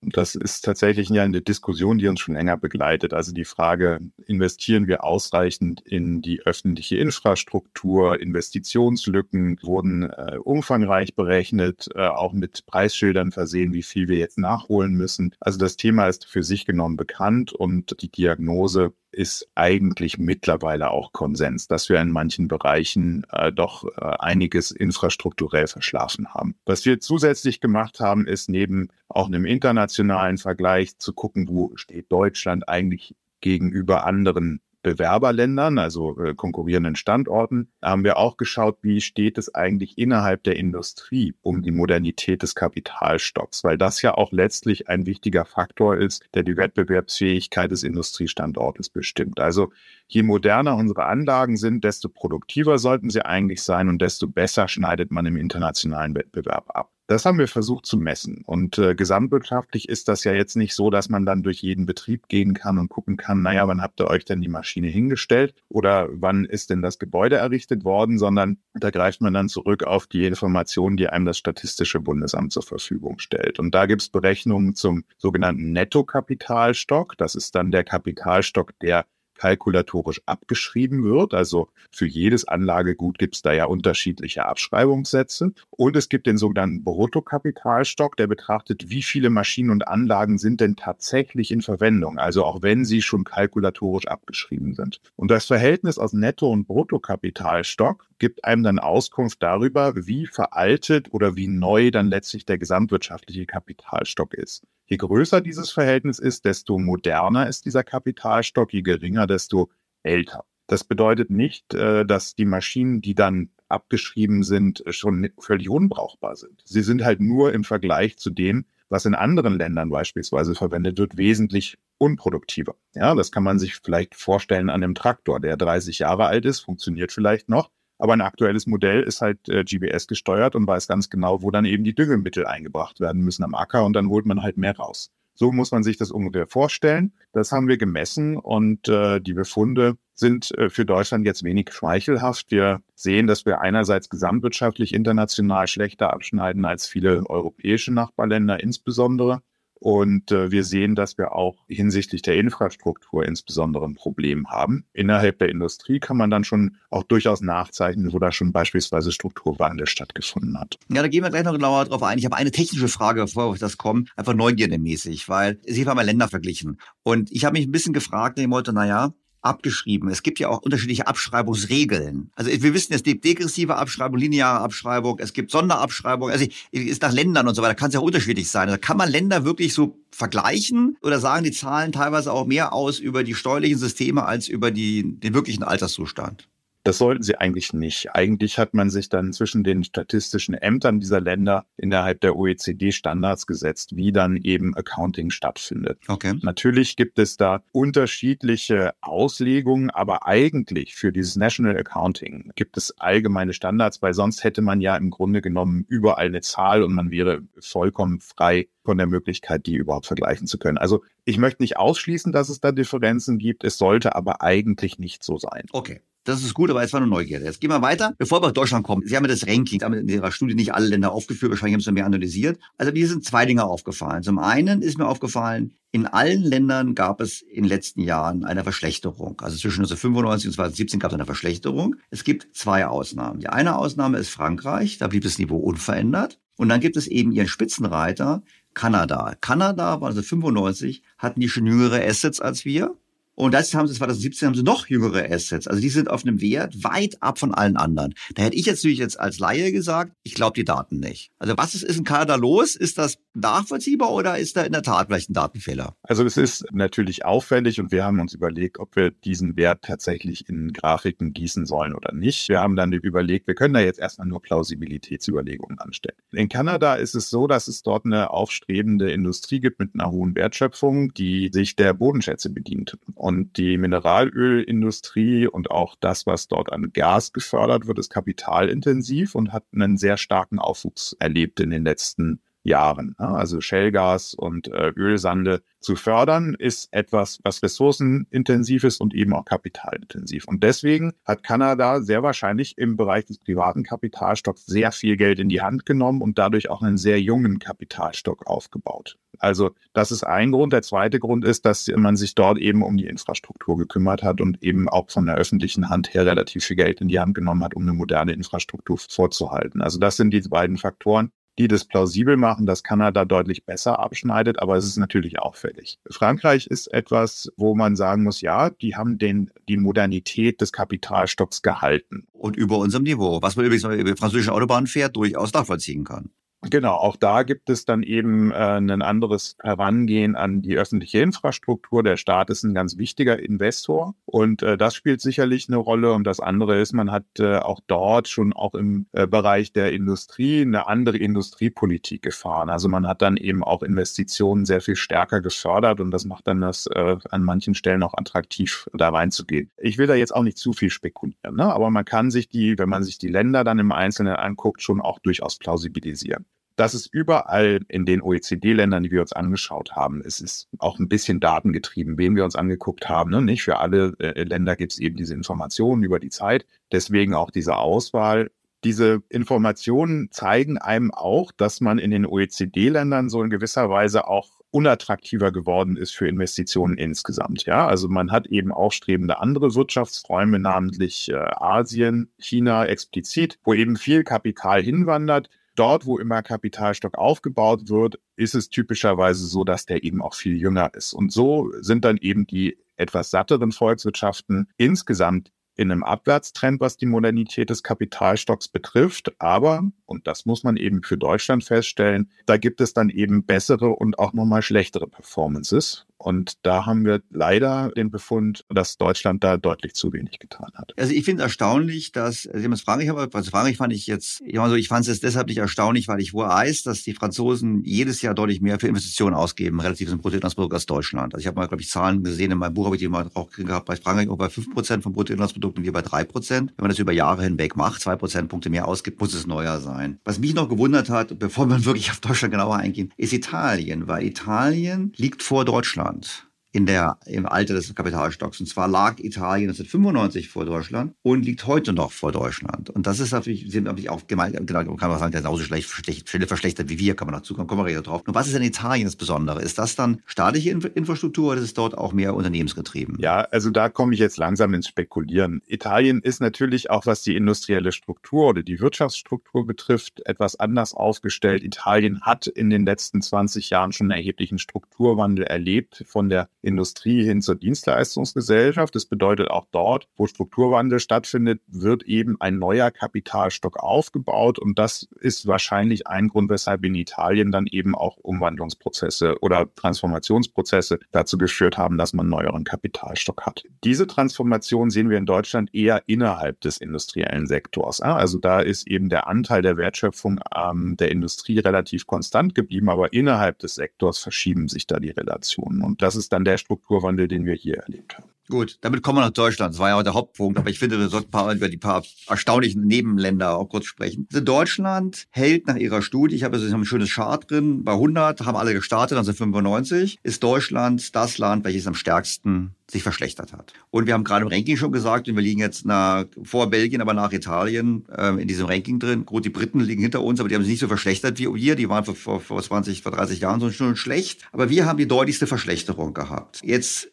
Das ist tatsächlich eine Diskussion, die uns schon länger begleitet. Also die Frage, investieren wir ausreichend in die öffentliche Infrastruktur? Investitionslücken wurden äh, umfangreich berechnet, äh, auch mit Preisschildern versehen, wie viel wir jetzt nachholen müssen. Also das Thema ist für sich genommen bekannt und die Diagnose ist eigentlich mittlerweile auch Konsens, dass wir in manchen Bereichen äh, doch äh, einiges infrastrukturell verschlafen haben. Was wir zusätzlich gemacht haben, ist neben auch einem internationalen Vergleich zu gucken, wo steht Deutschland eigentlich gegenüber anderen Bewerberländern, also äh, konkurrierenden Standorten, haben wir auch geschaut, wie steht es eigentlich innerhalb der Industrie um die Modernität des Kapitalstocks, weil das ja auch letztlich ein wichtiger Faktor ist, der die Wettbewerbsfähigkeit des Industriestandortes bestimmt. Also je moderner unsere Anlagen sind, desto produktiver sollten sie eigentlich sein und desto besser schneidet man im internationalen Wettbewerb ab. Das haben wir versucht zu messen. Und äh, gesamtwirtschaftlich ist das ja jetzt nicht so, dass man dann durch jeden Betrieb gehen kann und gucken kann, naja, wann habt ihr euch denn die Maschine hingestellt oder wann ist denn das Gebäude errichtet worden, sondern da greift man dann zurück auf die Informationen, die einem das Statistische Bundesamt zur Verfügung stellt. Und da gibt es Berechnungen zum sogenannten Nettokapitalstock. Das ist dann der Kapitalstock, der kalkulatorisch abgeschrieben wird. Also für jedes Anlagegut gibt es da ja unterschiedliche Abschreibungssätze. Und es gibt den sogenannten Bruttokapitalstock, der betrachtet, wie viele Maschinen und Anlagen sind denn tatsächlich in Verwendung, also auch wenn sie schon kalkulatorisch abgeschrieben sind. Und das Verhältnis aus Netto- und Bruttokapitalstock gibt einem dann Auskunft darüber, wie veraltet oder wie neu dann letztlich der gesamtwirtschaftliche Kapitalstock ist. Je größer dieses Verhältnis ist, desto moderner ist dieser Kapitalstock, je geringer, desto älter. Das bedeutet nicht, äh, dass die Maschinen, die dann abgeschrieben sind, schon völlig unbrauchbar sind. Sie sind halt nur im Vergleich zu dem, was in anderen Ländern beispielsweise verwendet wird, wesentlich unproduktiver. Ja, das kann man sich vielleicht vorstellen an einem Traktor, der 30 Jahre alt ist, funktioniert vielleicht noch, aber ein aktuelles Modell ist halt äh, GBS gesteuert und weiß ganz genau, wo dann eben die Düngemittel eingebracht werden müssen am Acker und dann holt man halt mehr raus. So muss man sich das ungefähr vorstellen. Das haben wir gemessen und äh, die Befunde sind äh, für Deutschland jetzt wenig schmeichelhaft. Wir sehen, dass wir einerseits gesamtwirtschaftlich international schlechter abschneiden als viele europäische Nachbarländer insbesondere. Und äh, wir sehen, dass wir auch hinsichtlich der Infrastruktur insbesondere ein Problem haben. Innerhalb der Industrie kann man dann schon auch durchaus nachzeichnen, wo da schon beispielsweise Strukturwandel stattgefunden hat. Ja, da gehen wir gleich noch genauer drauf ein. Ich habe eine technische Frage, bevor wir das kommen, einfach neugierdemäßig, weil Sie haben mal Länder verglichen. Und ich habe mich ein bisschen gefragt, ich wollte, naja, abgeschrieben. Es gibt ja auch unterschiedliche Abschreibungsregeln. Also wir wissen, es gibt degressive Abschreibung, lineare Abschreibung, es gibt Sonderabschreibung, also ist nach Ländern und so weiter, kann es ja unterschiedlich sein. Also kann man Länder wirklich so vergleichen oder sagen die Zahlen teilweise auch mehr aus über die steuerlichen Systeme als über die, den wirklichen Alterszustand? Das sollten sie eigentlich nicht. Eigentlich hat man sich dann zwischen den statistischen Ämtern dieser Länder innerhalb der OECD Standards gesetzt, wie dann eben Accounting stattfindet. Okay. Natürlich gibt es da unterschiedliche Auslegungen, aber eigentlich für dieses National Accounting gibt es allgemeine Standards, weil sonst hätte man ja im Grunde genommen überall eine Zahl und man wäre vollkommen frei von der Möglichkeit, die überhaupt vergleichen zu können. Also ich möchte nicht ausschließen, dass es da Differenzen gibt. Es sollte aber eigentlich nicht so sein. Okay. Das ist gut, aber jetzt war nur Neugierde. Jetzt gehen wir weiter. Bevor wir auf Deutschland kommen, Sie haben ja das Ranking, haben in Ihrer Studie nicht alle Länder aufgeführt, wahrscheinlich haben Sie mehr analysiert. Also mir sind zwei Dinge aufgefallen. Zum einen ist mir aufgefallen, in allen Ländern gab es in den letzten Jahren eine Verschlechterung. Also zwischen 1995 und 2017 gab es eine Verschlechterung. Es gibt zwei Ausnahmen. Die eine Ausnahme ist Frankreich, da blieb das Niveau unverändert. Und dann gibt es eben ihren Spitzenreiter, Kanada. Kanada war 1995, hatten die schon jüngere Assets als wir. Und das haben sie 2017 haben sie noch jüngere Assets. Also die sind auf einem Wert weit ab von allen anderen. Da hätte ich jetzt natürlich jetzt als Laie gesagt, ich glaube die Daten nicht. Also was ist, ist in Kanada los? Ist das nachvollziehbar oder ist da in der Tat vielleicht ein Datenfehler? Also das ist natürlich auffällig und wir haben uns überlegt, ob wir diesen Wert tatsächlich in Grafiken gießen sollen oder nicht. Wir haben dann überlegt, wir können da jetzt erstmal nur Plausibilitätsüberlegungen anstellen. In Kanada ist es so, dass es dort eine aufstrebende Industrie gibt mit einer hohen Wertschöpfung, die sich der Bodenschätze bedient. Und die Mineralölindustrie und auch das, was dort an Gas gefördert wird, ist kapitalintensiv und hat einen sehr starken Aufwuchs erlebt in den letzten Jahren. Also Shellgas und äh, Ölsande zu fördern, ist etwas, was ressourcenintensiv ist und eben auch kapitalintensiv. Und deswegen hat Kanada sehr wahrscheinlich im Bereich des privaten Kapitalstocks sehr viel Geld in die Hand genommen und dadurch auch einen sehr jungen Kapitalstock aufgebaut. Also das ist ein Grund. Der zweite Grund ist, dass man sich dort eben um die Infrastruktur gekümmert hat und eben auch von der öffentlichen Hand her relativ viel Geld in die Hand genommen hat, um eine moderne Infrastruktur vorzuhalten. Also das sind die beiden Faktoren die das plausibel machen, dass Kanada deutlich besser abschneidet, aber es ist natürlich auffällig. Frankreich ist etwas, wo man sagen muss, ja, die haben den, die Modernität des Kapitalstocks gehalten. Und über unserem Niveau, was man übrigens über französische Autobahnen fährt, durchaus nachvollziehen kann. Genau, auch da gibt es dann eben äh, ein anderes Herangehen an die öffentliche Infrastruktur. Der Staat ist ein ganz wichtiger Investor und äh, das spielt sicherlich eine Rolle. Und das andere ist, man hat äh, auch dort schon auch im äh, Bereich der Industrie eine andere Industriepolitik gefahren. Also man hat dann eben auch Investitionen sehr viel stärker gefördert und das macht dann das äh, an manchen Stellen auch attraktiv, da reinzugehen. Ich will da jetzt auch nicht zu viel spekulieren, ne? aber man kann sich die, wenn man sich die Länder dann im Einzelnen anguckt, schon auch durchaus plausibilisieren. Das ist überall in den OECD-Ländern, die wir uns angeschaut haben. Es ist auch ein bisschen datengetrieben, wen wir uns angeguckt haben. Ne? Nicht für alle äh, Länder gibt es eben diese Informationen über die Zeit. Deswegen auch diese Auswahl. Diese Informationen zeigen einem auch, dass man in den OECD-Ländern so in gewisser Weise auch unattraktiver geworden ist für Investitionen insgesamt. Ja, also man hat eben aufstrebende andere Wirtschaftsräume, namentlich äh, Asien, China explizit, wo eben viel Kapital hinwandert. Dort, wo immer Kapitalstock aufgebaut wird, ist es typischerweise so, dass der eben auch viel jünger ist. Und so sind dann eben die etwas satteren Volkswirtschaften insgesamt in einem Abwärtstrend, was die Modernität des Kapitalstocks betrifft. Aber, und das muss man eben für Deutschland feststellen, da gibt es dann eben bessere und auch nochmal schlechtere Performances. Und da haben wir leider den Befund, dass Deutschland da deutlich zu wenig getan hat. Also ich finde erstaunlich, dass, also Frankreich, also Frankreich fand ich jetzt, ich, also ich fand es deshalb nicht erstaunlich, weil ich weiß, dass die Franzosen jedes Jahr deutlich mehr für Investitionen ausgeben, relativ zum Bruttoinlandsprodukt als Deutschland. Also ich habe mal, glaube ich, Zahlen gesehen, in meinem Buch habe ich die mal auch gehabt, bei Frankreich auch bei 5% vom Bruttoinlandsprodukt und wir bei 3%. Wenn man das über Jahre hinweg macht, zwei Prozentpunkte mehr ausgibt, muss es neuer sein. Was mich noch gewundert hat, bevor man wirklich auf Deutschland genauer eingehen, ist Italien, weil Italien liegt vor Deutschland Deutschland in der, im Alter des Kapitalstocks. Und zwar lag Italien 1995 vor Deutschland und liegt heute noch vor Deutschland. Und das ist natürlich, sind natürlich auch gemeint, genau, kann man sagen, genauso schlecht, schlecht, verschlechtert wie wir, kann man dazu kommen, kommen wir ja drauf. Und was ist in Italien das Besondere? Ist das dann staatliche Infrastruktur oder ist es dort auch mehr unternehmensgetrieben? Ja, also da komme ich jetzt langsam ins Spekulieren. Italien ist natürlich auch, was die industrielle Struktur oder die Wirtschaftsstruktur betrifft, etwas anders aufgestellt. Italien hat in den letzten 20 Jahren schon einen erheblichen Strukturwandel erlebt von der Industrie hin zur Dienstleistungsgesellschaft. Das bedeutet auch dort, wo Strukturwandel stattfindet, wird eben ein neuer Kapitalstock aufgebaut. Und das ist wahrscheinlich ein Grund, weshalb in Italien dann eben auch Umwandlungsprozesse oder Transformationsprozesse dazu geführt haben, dass man einen neueren Kapitalstock hat. Diese Transformation sehen wir in Deutschland eher innerhalb des industriellen Sektors. Also da ist eben der Anteil der Wertschöpfung ähm, der Industrie relativ konstant geblieben, aber innerhalb des Sektors verschieben sich da die Relationen. Und das ist dann der Strukturwandel, den wir hier erlebt haben. Gut, damit kommen wir nach Deutschland. Das war ja auch der Hauptpunkt. Aber ich finde, wir sollten paar, über die paar erstaunlichen Nebenländer auch kurz sprechen. Also Deutschland hält nach ihrer Studie, ich habe also ein schönes Chart drin, bei 100 haben alle gestartet, 1995, ist Deutschland das Land, welches am stärksten sich verschlechtert hat. Und wir haben gerade im Ranking schon gesagt, und wir liegen jetzt nach, vor Belgien, aber nach Italien äh, in diesem Ranking drin. Gut, die Briten liegen hinter uns, aber die haben sich nicht so verschlechtert wie wir. Die waren vor, vor 20, vor 30 Jahren schon schlecht. Aber wir haben die deutlichste Verschlechterung gehabt. Jetzt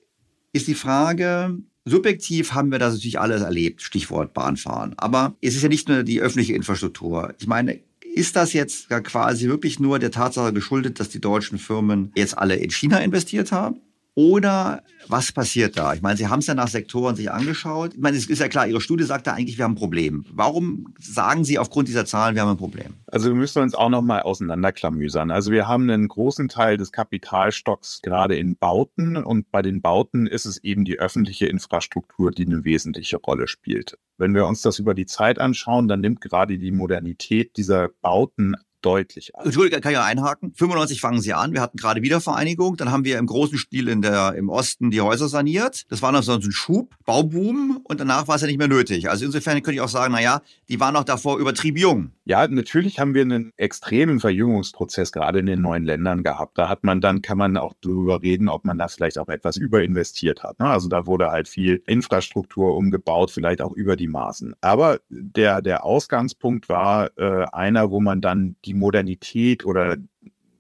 ist die Frage, subjektiv haben wir das natürlich alles erlebt, Stichwort Bahnfahren. Aber es ist ja nicht nur die öffentliche Infrastruktur. Ich meine, ist das jetzt quasi wirklich nur der Tatsache geschuldet, dass die deutschen Firmen jetzt alle in China investiert haben? Oder was passiert da? Ich meine, Sie haben es ja nach Sektoren sich angeschaut. Ich meine, es ist ja klar, Ihre Studie sagt ja eigentlich, wir haben ein Problem. Warum sagen Sie aufgrund dieser Zahlen, wir haben ein Problem? Also wir müssen uns auch nochmal auseinanderklamüsern. Also wir haben einen großen Teil des Kapitalstocks gerade in Bauten und bei den Bauten ist es eben die öffentliche Infrastruktur, die eine wesentliche Rolle spielt. Wenn wir uns das über die Zeit anschauen, dann nimmt gerade die Modernität dieser Bauten deutlich. Entschuldigung, kann ich einhaken? 95 fangen sie an. Wir hatten gerade Wiedervereinigung. Dann haben wir im großen Stil in der, im Osten die Häuser saniert. Das war noch so ein Schub, Bauboom. Und danach war es ja nicht mehr nötig. Also insofern könnte ich auch sagen, na ja, die waren auch davor übertrieben jung. Ja, natürlich haben wir einen extremen Verjüngungsprozess gerade in den neuen Ländern gehabt. Da hat man dann, kann man auch darüber reden, ob man da vielleicht auch etwas überinvestiert hat. Ne? Also da wurde halt viel Infrastruktur umgebaut, vielleicht auch über die Maßen. Aber der, der Ausgangspunkt war äh, einer, wo man dann die Modernität oder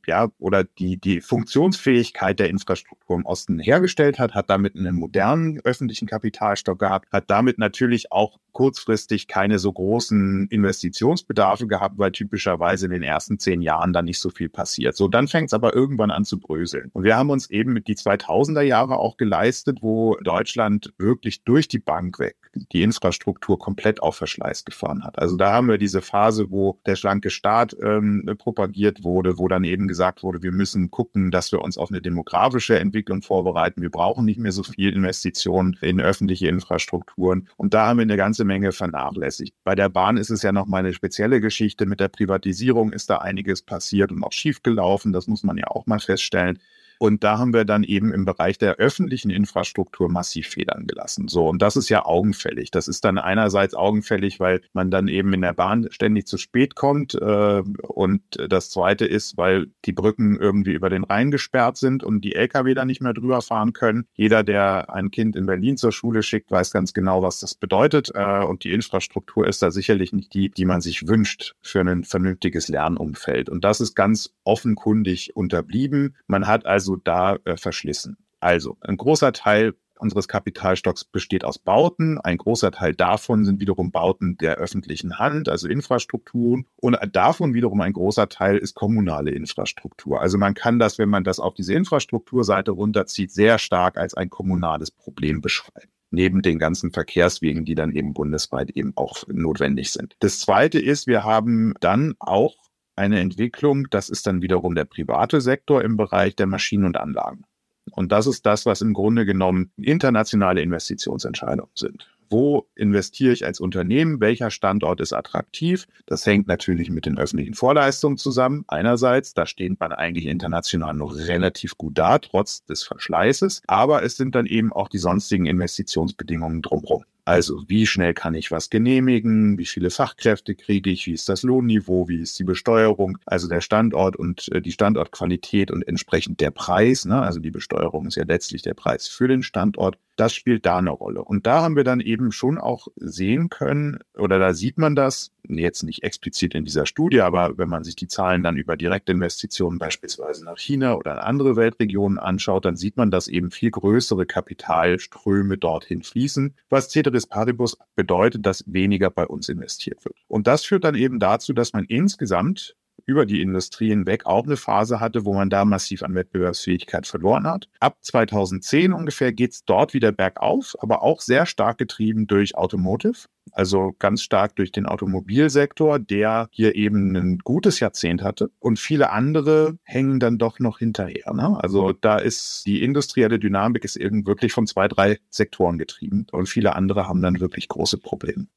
ja, oder die, die Funktionsfähigkeit der Infrastruktur im Osten hergestellt hat, hat damit einen modernen öffentlichen Kapitalstock gehabt, hat damit natürlich auch kurzfristig keine so großen Investitionsbedarfe gehabt, weil typischerweise in den ersten zehn Jahren dann nicht so viel passiert. So, dann fängt es aber irgendwann an zu bröseln. Und wir haben uns eben die 2000er Jahre auch geleistet, wo Deutschland wirklich durch die Bank weg die Infrastruktur komplett auf Verschleiß gefahren hat. Also da haben wir diese Phase, wo der schlanke Staat ähm, propagiert wurde, wo dann eben gesagt wurde, wir müssen gucken, dass wir uns auf eine demografische Entwicklung vorbereiten. Wir brauchen nicht mehr so viel Investitionen in öffentliche Infrastrukturen. Und da haben wir eine ganze Menge vernachlässigt. Bei der Bahn ist es ja noch mal eine spezielle Geschichte. Mit der Privatisierung ist da einiges passiert und auch schiefgelaufen. Das muss man ja auch mal feststellen. Und da haben wir dann eben im Bereich der öffentlichen Infrastruktur massiv Federn gelassen. So, und das ist ja augenfällig. Das ist dann einerseits augenfällig, weil man dann eben in der Bahn ständig zu spät kommt. Äh, und das zweite ist, weil die Brücken irgendwie über den Rhein gesperrt sind und die Lkw da nicht mehr drüber fahren können. Jeder, der ein Kind in Berlin zur Schule schickt, weiß ganz genau, was das bedeutet. Äh, und die Infrastruktur ist da sicherlich nicht die, die man sich wünscht für ein vernünftiges Lernumfeld. Und das ist ganz offenkundig unterblieben. Man hat also da äh, verschlissen. Also ein großer Teil unseres Kapitalstocks besteht aus Bauten. Ein großer Teil davon sind wiederum Bauten der öffentlichen Hand, also Infrastrukturen. Und davon wiederum ein großer Teil ist kommunale Infrastruktur. Also man kann das, wenn man das auf diese Infrastrukturseite runterzieht, sehr stark als ein kommunales Problem beschreiben neben den ganzen Verkehrswegen, die dann eben bundesweit eben auch notwendig sind. Das Zweite ist, wir haben dann auch eine Entwicklung, das ist dann wiederum der private Sektor im Bereich der Maschinen und Anlagen. Und das ist das, was im Grunde genommen internationale Investitionsentscheidungen sind. Wo investiere ich als Unternehmen? Welcher Standort ist attraktiv? Das hängt natürlich mit den öffentlichen Vorleistungen zusammen. Einerseits, da steht man eigentlich international noch relativ gut da, trotz des Verschleißes. Aber es sind dann eben auch die sonstigen Investitionsbedingungen drumherum. Also wie schnell kann ich was genehmigen, wie viele Fachkräfte kriege ich, wie ist das Lohnniveau, wie ist die Besteuerung, also der Standort und äh, die Standortqualität und entsprechend der Preis. Ne? Also die Besteuerung ist ja letztlich der Preis für den Standort. Das spielt da eine Rolle. Und da haben wir dann eben schon auch sehen können, oder da sieht man das, jetzt nicht explizit in dieser Studie, aber wenn man sich die Zahlen dann über Direktinvestitionen beispielsweise nach China oder in andere Weltregionen anschaut, dann sieht man, dass eben viel größere Kapitalströme dorthin fließen, was Ceteris Paribus bedeutet, dass weniger bei uns investiert wird. Und das führt dann eben dazu, dass man insgesamt über die Industrie hinweg auch eine Phase hatte, wo man da massiv an Wettbewerbsfähigkeit verloren hat. Ab 2010 ungefähr geht es dort wieder bergauf, aber auch sehr stark getrieben durch Automotive. Also ganz stark durch den Automobilsektor, der hier eben ein gutes Jahrzehnt hatte. Und viele andere hängen dann doch noch hinterher. Ne? Also da ist die industrielle Dynamik ist eben wirklich von zwei, drei Sektoren getrieben. Und viele andere haben dann wirklich große Probleme.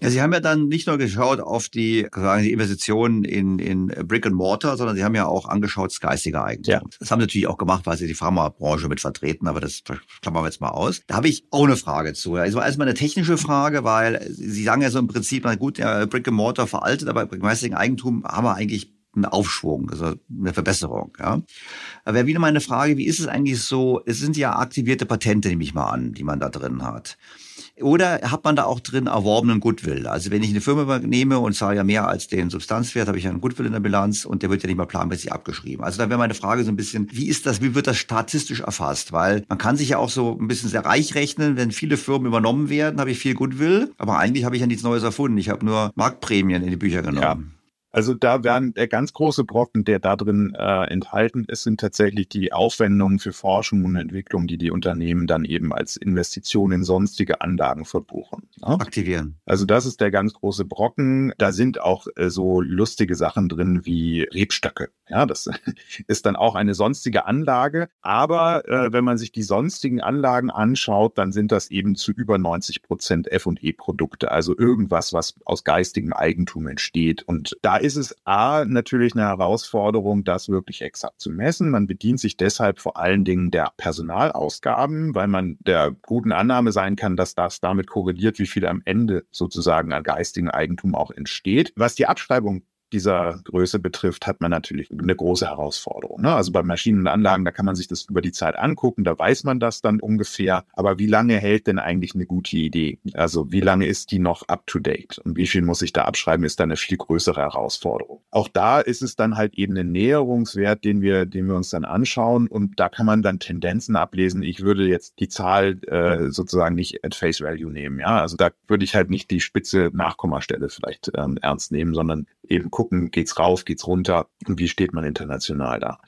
Ja, Sie haben ja dann nicht nur geschaut auf die, sagen die Investitionen in, in Brick and Mortar, sondern Sie haben ja auch angeschaut das geistige Eigentum. Ja. Das haben Sie natürlich auch gemacht, weil Sie die Pharmabranche mit vertreten, aber das klammern wir jetzt mal aus. Da habe ich auch eine Frage zu. Also erstmal eine technische Frage, weil Sie sagen ja so im Prinzip, na gut, ja, Brick and Mortar veraltet, aber beim geistigen Eigentum haben wir eigentlich einen Aufschwung, also eine Verbesserung. Ja. Aber wäre wieder meine Frage, wie ist es eigentlich so? Es sind ja aktivierte Patente, nehme ich mal an, die man da drin hat. Oder hat man da auch drin erworbenen Goodwill? Also wenn ich eine Firma übernehme und zahle ja mehr als den Substanzwert, habe ich ja einen Goodwill in der Bilanz und der wird ja nicht mal planmäßig abgeschrieben. Also da wäre meine Frage so ein bisschen, wie ist das, wie wird das statistisch erfasst? Weil man kann sich ja auch so ein bisschen sehr reich rechnen, wenn viele Firmen übernommen werden, habe ich viel Goodwill, aber eigentlich habe ich ja nichts Neues erfunden. Ich habe nur Marktprämien in die Bücher genommen. Ja. Also da werden der ganz große Brocken, der da drin äh, enthalten ist, sind tatsächlich die Aufwendungen für Forschung und Entwicklung, die die Unternehmen dann eben als Investition in sonstige Anlagen verbuchen. Ne? Aktivieren. Also das ist der ganz große Brocken. Da sind auch äh, so lustige Sachen drin wie Rebstöcke. Ja, das ist dann auch eine sonstige Anlage. Aber äh, wenn man sich die sonstigen Anlagen anschaut, dann sind das eben zu über 90 Prozent F&E-Produkte. Also irgendwas, was aus geistigem Eigentum entsteht. Und da ist es A natürlich eine Herausforderung, das wirklich exakt zu messen. Man bedient sich deshalb vor allen Dingen der Personalausgaben, weil man der guten Annahme sein kann, dass das damit korreliert, wie viel am Ende sozusagen an geistigem Eigentum auch entsteht. Was die Abschreibung dieser Größe betrifft, hat man natürlich eine große Herausforderung. Ne? Also bei Maschinen und Anlagen, da kann man sich das über die Zeit angucken, da weiß man das dann ungefähr. Aber wie lange hält denn eigentlich eine gute Idee? Also wie lange ist die noch up to date? Und wie viel muss ich da abschreiben, ist dann eine viel größere Herausforderung. Auch da ist es dann halt eben ein Näherungswert, den wir, den wir uns dann anschauen. Und da kann man dann Tendenzen ablesen. Ich würde jetzt die Zahl äh, sozusagen nicht at face value nehmen. Ja, also da würde ich halt nicht die spitze Nachkommastelle vielleicht ähm, ernst nehmen, sondern eben gucken, geht's rauf, geht's runter und wie steht man international da.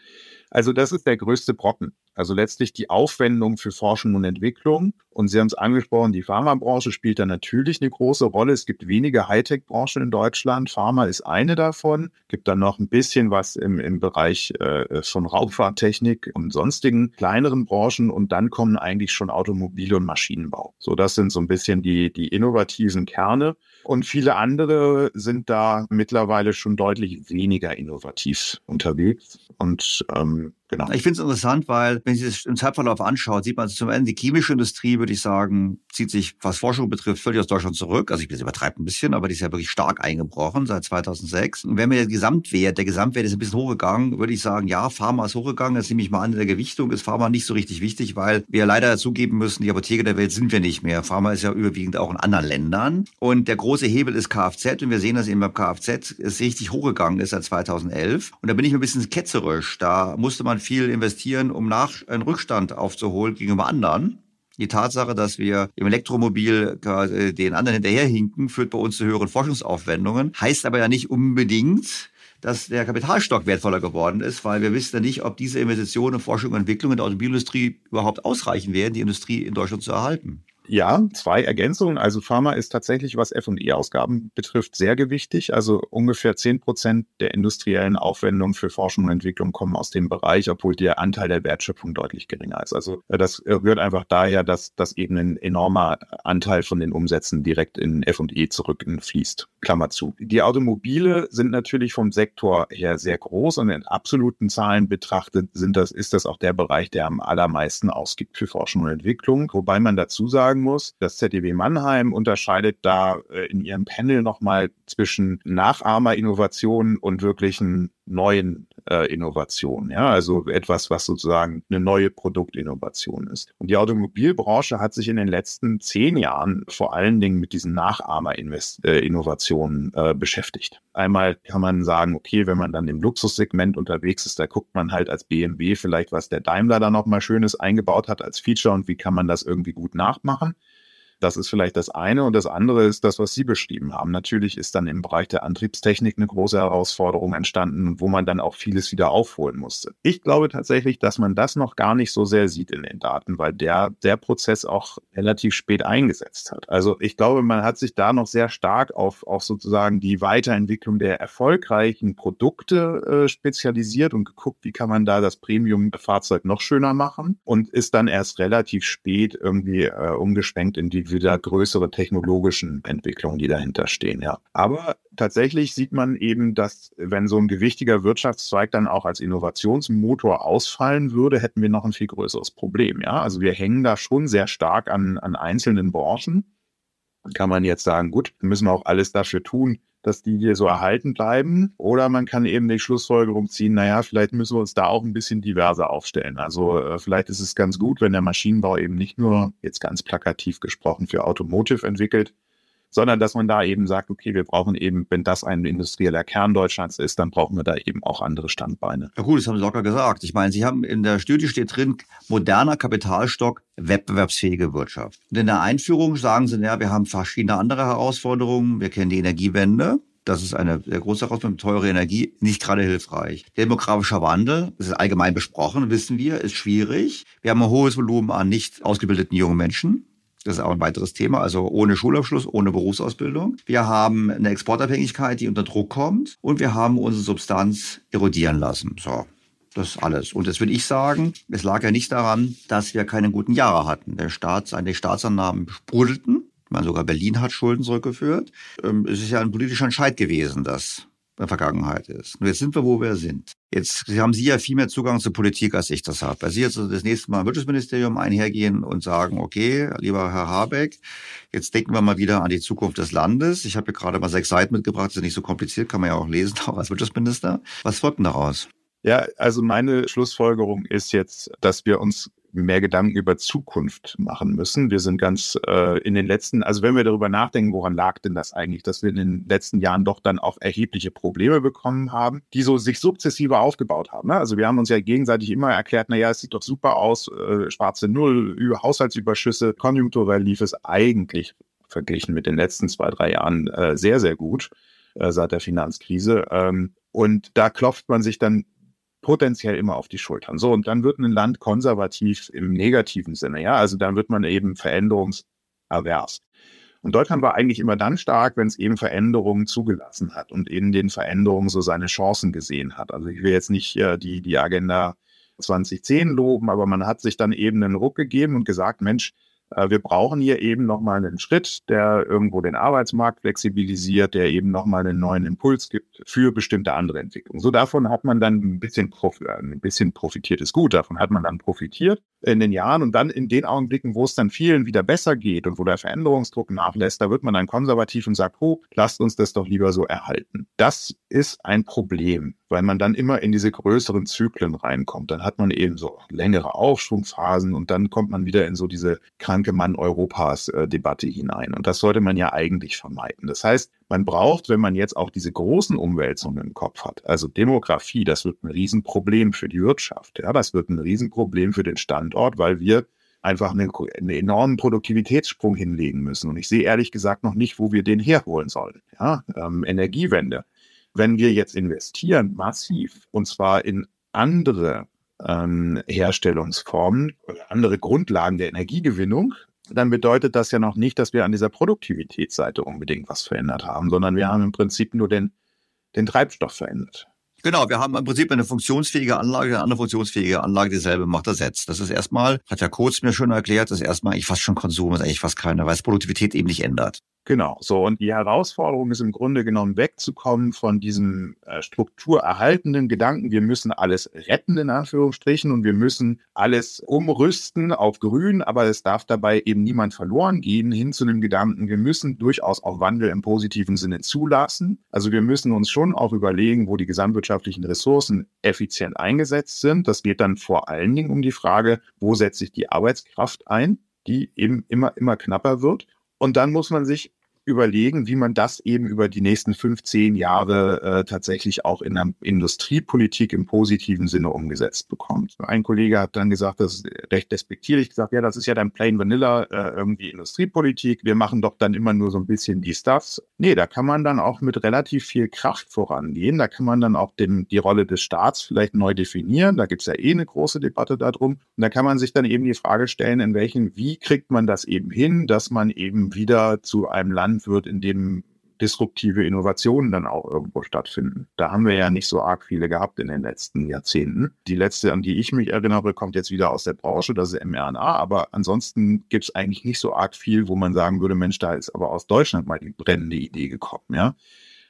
Also das ist der größte Brocken. Also letztlich die Aufwendung für Forschung und Entwicklung. Und Sie haben es angesprochen, die Pharmabranche spielt da natürlich eine große Rolle. Es gibt wenige Hightech-Branchen in Deutschland. Pharma ist eine davon. Gibt dann noch ein bisschen was im, im Bereich äh, von Raumfahrttechnik und sonstigen kleineren Branchen. Und dann kommen eigentlich schon Automobile und Maschinenbau. So, das sind so ein bisschen die, die innovativen Kerne. Und viele andere sind da mittlerweile schon deutlich weniger innovativ unterwegs. Und ähm, Genau. Ich finde es interessant, weil wenn Sie es im Zeitverlauf anschaut, sieht man zum einen, die chemische Industrie, würde ich sagen, zieht sich, was Forschung betrifft, völlig aus Deutschland zurück. Also ich bin übertreibe ein bisschen, aber die ist ja wirklich stark eingebrochen seit 2006. Und wenn wir den Gesamtwert, der Gesamtwert ist ein bisschen hochgegangen, würde ich sagen, ja, Pharma ist hochgegangen. Jetzt nehme ich mal an, in der Gewichtung ist Pharma nicht so richtig wichtig, weil wir leider zugeben müssen, die Apotheke der Welt sind wir nicht mehr. Pharma ist ja überwiegend auch in anderen Ländern. Und der große Hebel ist Kfz und wir sehen, dass eben beim Kfz es richtig hochgegangen ist seit 2011. Und da bin ich ein bisschen ketzerisch. Da musste man viel investieren, um nach einen Rückstand aufzuholen gegenüber anderen. Die Tatsache, dass wir im Elektromobil den anderen hinterherhinken, führt bei uns zu höheren Forschungsaufwendungen, heißt aber ja nicht unbedingt, dass der Kapitalstock wertvoller geworden ist, weil wir wissen ja nicht, ob diese Investitionen in Forschung und Entwicklung in der Automobilindustrie überhaupt ausreichen werden, die Industrie in Deutschland zu erhalten. Ja, zwei Ergänzungen. Also Pharma ist tatsächlich, was F&E-Ausgaben betrifft, sehr gewichtig. Also ungefähr zehn Prozent der industriellen Aufwendungen für Forschung und Entwicklung kommen aus dem Bereich, obwohl der Anteil der Wertschöpfung deutlich geringer ist. Also äh, das rührt einfach daher, dass, dass eben ein enormer Anteil von den Umsätzen direkt in F&E zurückfließt. Klammer zu. Die Automobile sind natürlich vom Sektor her sehr groß und in absoluten Zahlen betrachtet sind das, ist das auch der Bereich, der am allermeisten ausgibt für Forschung und Entwicklung. Wobei man dazu sagen sagen muss, das ZDW Mannheim unterscheidet da äh, in ihrem Panel nochmal zwischen Nachahmerinnovationen und wirklichen neuen äh, Innovationen. Ja, also etwas, was sozusagen eine neue Produktinnovation ist. Und die Automobilbranche hat sich in den letzten zehn Jahren vor allen Dingen mit diesen Nachahmerinnovationen äh, äh, beschäftigt. Einmal kann man sagen, okay, wenn man dann im Luxussegment unterwegs ist, da guckt man halt als BMW vielleicht, was der Daimler da nochmal Schönes eingebaut hat als Feature und wie kann man das irgendwie gut nachmachen. Das ist vielleicht das eine. Und das andere ist das, was Sie beschrieben haben. Natürlich ist dann im Bereich der Antriebstechnik eine große Herausforderung entstanden, wo man dann auch vieles wieder aufholen musste. Ich glaube tatsächlich, dass man das noch gar nicht so sehr sieht in den Daten, weil der, der Prozess auch relativ spät eingesetzt hat. Also ich glaube, man hat sich da noch sehr stark auf, auf sozusagen die Weiterentwicklung der erfolgreichen Produkte äh, spezialisiert und geguckt, wie kann man da das Premium-Fahrzeug noch schöner machen und ist dann erst relativ spät irgendwie äh, umgeschwenkt in die wieder größere technologischen Entwicklungen, die dahinter stehen, ja. Aber tatsächlich sieht man eben, dass wenn so ein gewichtiger Wirtschaftszweig dann auch als Innovationsmotor ausfallen würde, hätten wir noch ein viel größeres Problem, ja. Also wir hängen da schon sehr stark an, an einzelnen Branchen. Kann man jetzt sagen, gut, müssen wir auch alles dafür tun, dass die hier so erhalten bleiben. Oder man kann eben die Schlussfolgerung ziehen, naja, vielleicht müssen wir uns da auch ein bisschen diverser aufstellen. Also äh, vielleicht ist es ganz gut, wenn der Maschinenbau eben nicht nur jetzt ganz plakativ gesprochen für Automotive entwickelt, sondern dass man da eben sagt, okay, wir brauchen eben, wenn das ein industrieller Kern Deutschlands ist, dann brauchen wir da eben auch andere Standbeine. Ja gut, das haben Sie locker gesagt. Ich meine, Sie haben in der Studie steht drin, moderner Kapitalstock, wettbewerbsfähige Wirtschaft. Und in der Einführung sagen Sie, ja, wir haben verschiedene andere Herausforderungen. Wir kennen die Energiewende. Das ist eine sehr große Herausforderung. Teure Energie, nicht gerade hilfreich. Demografischer Wandel, das ist allgemein besprochen, wissen wir, ist schwierig. Wir haben ein hohes Volumen an nicht ausgebildeten jungen Menschen. Das ist auch ein weiteres Thema. Also ohne Schulabschluss, ohne Berufsausbildung. Wir haben eine Exportabhängigkeit, die unter Druck kommt. Und wir haben unsere Substanz erodieren lassen. So. Das alles. Und das würde ich sagen, es lag ja nicht daran, dass wir keine guten Jahre hatten. Der Staats, die Staatsannahmen sprudelten. Man sogar Berlin hat Schulden zurückgeführt. Ähm, es ist ja ein politischer Entscheid gewesen, dass der Vergangenheit ist. Und jetzt sind wir, wo wir sind. Jetzt haben Sie ja viel mehr Zugang zur Politik, als ich das habe. Weil Sie jetzt das nächste Mal im Wirtschaftsministerium einhergehen und sagen, okay, lieber Herr Habeck, jetzt denken wir mal wieder an die Zukunft des Landes. Ich habe hier gerade mal sechs Seiten mitgebracht, das ist nicht so kompliziert, kann man ja auch lesen, auch als Wirtschaftsminister. Was folgt denn daraus? Ja, also meine Schlussfolgerung ist jetzt, dass wir uns mehr Gedanken über Zukunft machen müssen. Wir sind ganz äh, in den letzten, also wenn wir darüber nachdenken, woran lag denn das eigentlich, dass wir in den letzten Jahren doch dann auch erhebliche Probleme bekommen haben, die so sich sukzessive aufgebaut haben. Ne? Also wir haben uns ja gegenseitig immer erklärt, na ja, es sieht doch super aus, äh, schwarze Null, über Haushaltsüberschüsse, konjunkturell lief es eigentlich verglichen mit den letzten zwei, drei Jahren äh, sehr, sehr gut äh, seit der Finanzkrise. Ähm, und da klopft man sich dann potenziell immer auf die Schultern. So, und dann wird ein Land konservativ im negativen Sinne, ja, also dann wird man eben veränderungservers. Und Deutschland war eigentlich immer dann stark, wenn es eben Veränderungen zugelassen hat und in den Veränderungen so seine Chancen gesehen hat. Also ich will jetzt nicht äh, die, die Agenda 2010 loben, aber man hat sich dann eben einen Ruck gegeben und gesagt, Mensch, wir brauchen hier eben nochmal einen Schritt, der irgendwo den Arbeitsmarkt flexibilisiert, der eben nochmal einen neuen Impuls gibt für bestimmte andere Entwicklungen. So davon hat man dann ein bisschen, äh, ein bisschen profitiert, ist gut, davon hat man dann profitiert in den Jahren und dann in den Augenblicken, wo es dann vielen wieder besser geht und wo der Veränderungsdruck nachlässt, da wird man dann konservativ und sagt, oh, lasst uns das doch lieber so erhalten. Das ist ein Problem, weil man dann immer in diese größeren Zyklen reinkommt. Dann hat man eben so längere Aufschwungphasen und dann kommt man wieder in so diese kranke Mann Europas äh, Debatte hinein. Und das sollte man ja eigentlich vermeiden. Das heißt, man braucht, wenn man jetzt auch diese großen Umwälzungen im Kopf hat, also Demografie, das wird ein Riesenproblem für die Wirtschaft. Ja, das wird ein Riesenproblem für den Standort, weil wir einfach einen, einen, enormen Produktivitätssprung hinlegen müssen. Und ich sehe ehrlich gesagt noch nicht, wo wir den herholen sollen. Ja, ähm, Energiewende. Wenn wir jetzt investieren, massiv, und zwar in andere ähm, Herstellungsformen oder andere Grundlagen der Energiegewinnung, dann bedeutet das ja noch nicht, dass wir an dieser Produktivitätsseite unbedingt was verändert haben, sondern wir haben im Prinzip nur den, den Treibstoff verändert. Genau, wir haben im Prinzip eine funktionsfähige Anlage, eine andere funktionsfähige Anlage, dieselbe macht ersetzt. Das ist erstmal, hat ja Kurz mir schon erklärt, das ist erstmal eigentlich fast schon Konsum, ist eigentlich fast keiner, weil es Produktivität eben nicht ändert. Genau, so. Und die Herausforderung ist im Grunde genommen wegzukommen von diesem äh, strukturerhaltenden Gedanken, wir müssen alles retten, in Anführungsstrichen, und wir müssen alles umrüsten auf grün, aber es darf dabei eben niemand verloren gehen, hin zu dem Gedanken, wir müssen durchaus auch Wandel im positiven Sinne zulassen. Also wir müssen uns schon auch überlegen, wo die gesamtwirtschaftlichen Ressourcen effizient eingesetzt sind. Das geht dann vor allen Dingen um die Frage, wo setze ich die Arbeitskraft ein? die eben immer, immer knapper wird. Und dann muss man sich überlegen, wie man das eben über die nächsten 15 Jahre äh, tatsächlich auch in der Industriepolitik im positiven Sinne umgesetzt bekommt. Ein Kollege hat dann gesagt, das ist recht despektierlich gesagt, ja, das ist ja dann plain vanilla äh, irgendwie Industriepolitik. Wir machen doch dann immer nur so ein bisschen die Stuffs. Nee, da kann man dann auch mit relativ viel Kraft vorangehen. Da kann man dann auch den, die Rolle des Staats vielleicht neu definieren. Da gibt's ja eh eine große Debatte darum. Und da kann man sich dann eben die Frage stellen, in welchen, wie kriegt man das eben hin, dass man eben wieder zu einem Land Land wird, in dem disruptive Innovationen dann auch irgendwo stattfinden. Da haben wir ja nicht so arg viele gehabt in den letzten Jahrzehnten. Die letzte, an die ich mich erinnere, kommt jetzt wieder aus der Branche, das ist mRNA, aber ansonsten gibt es eigentlich nicht so arg viel, wo man sagen würde, Mensch, da ist aber aus Deutschland mal die brennende Idee gekommen, ja.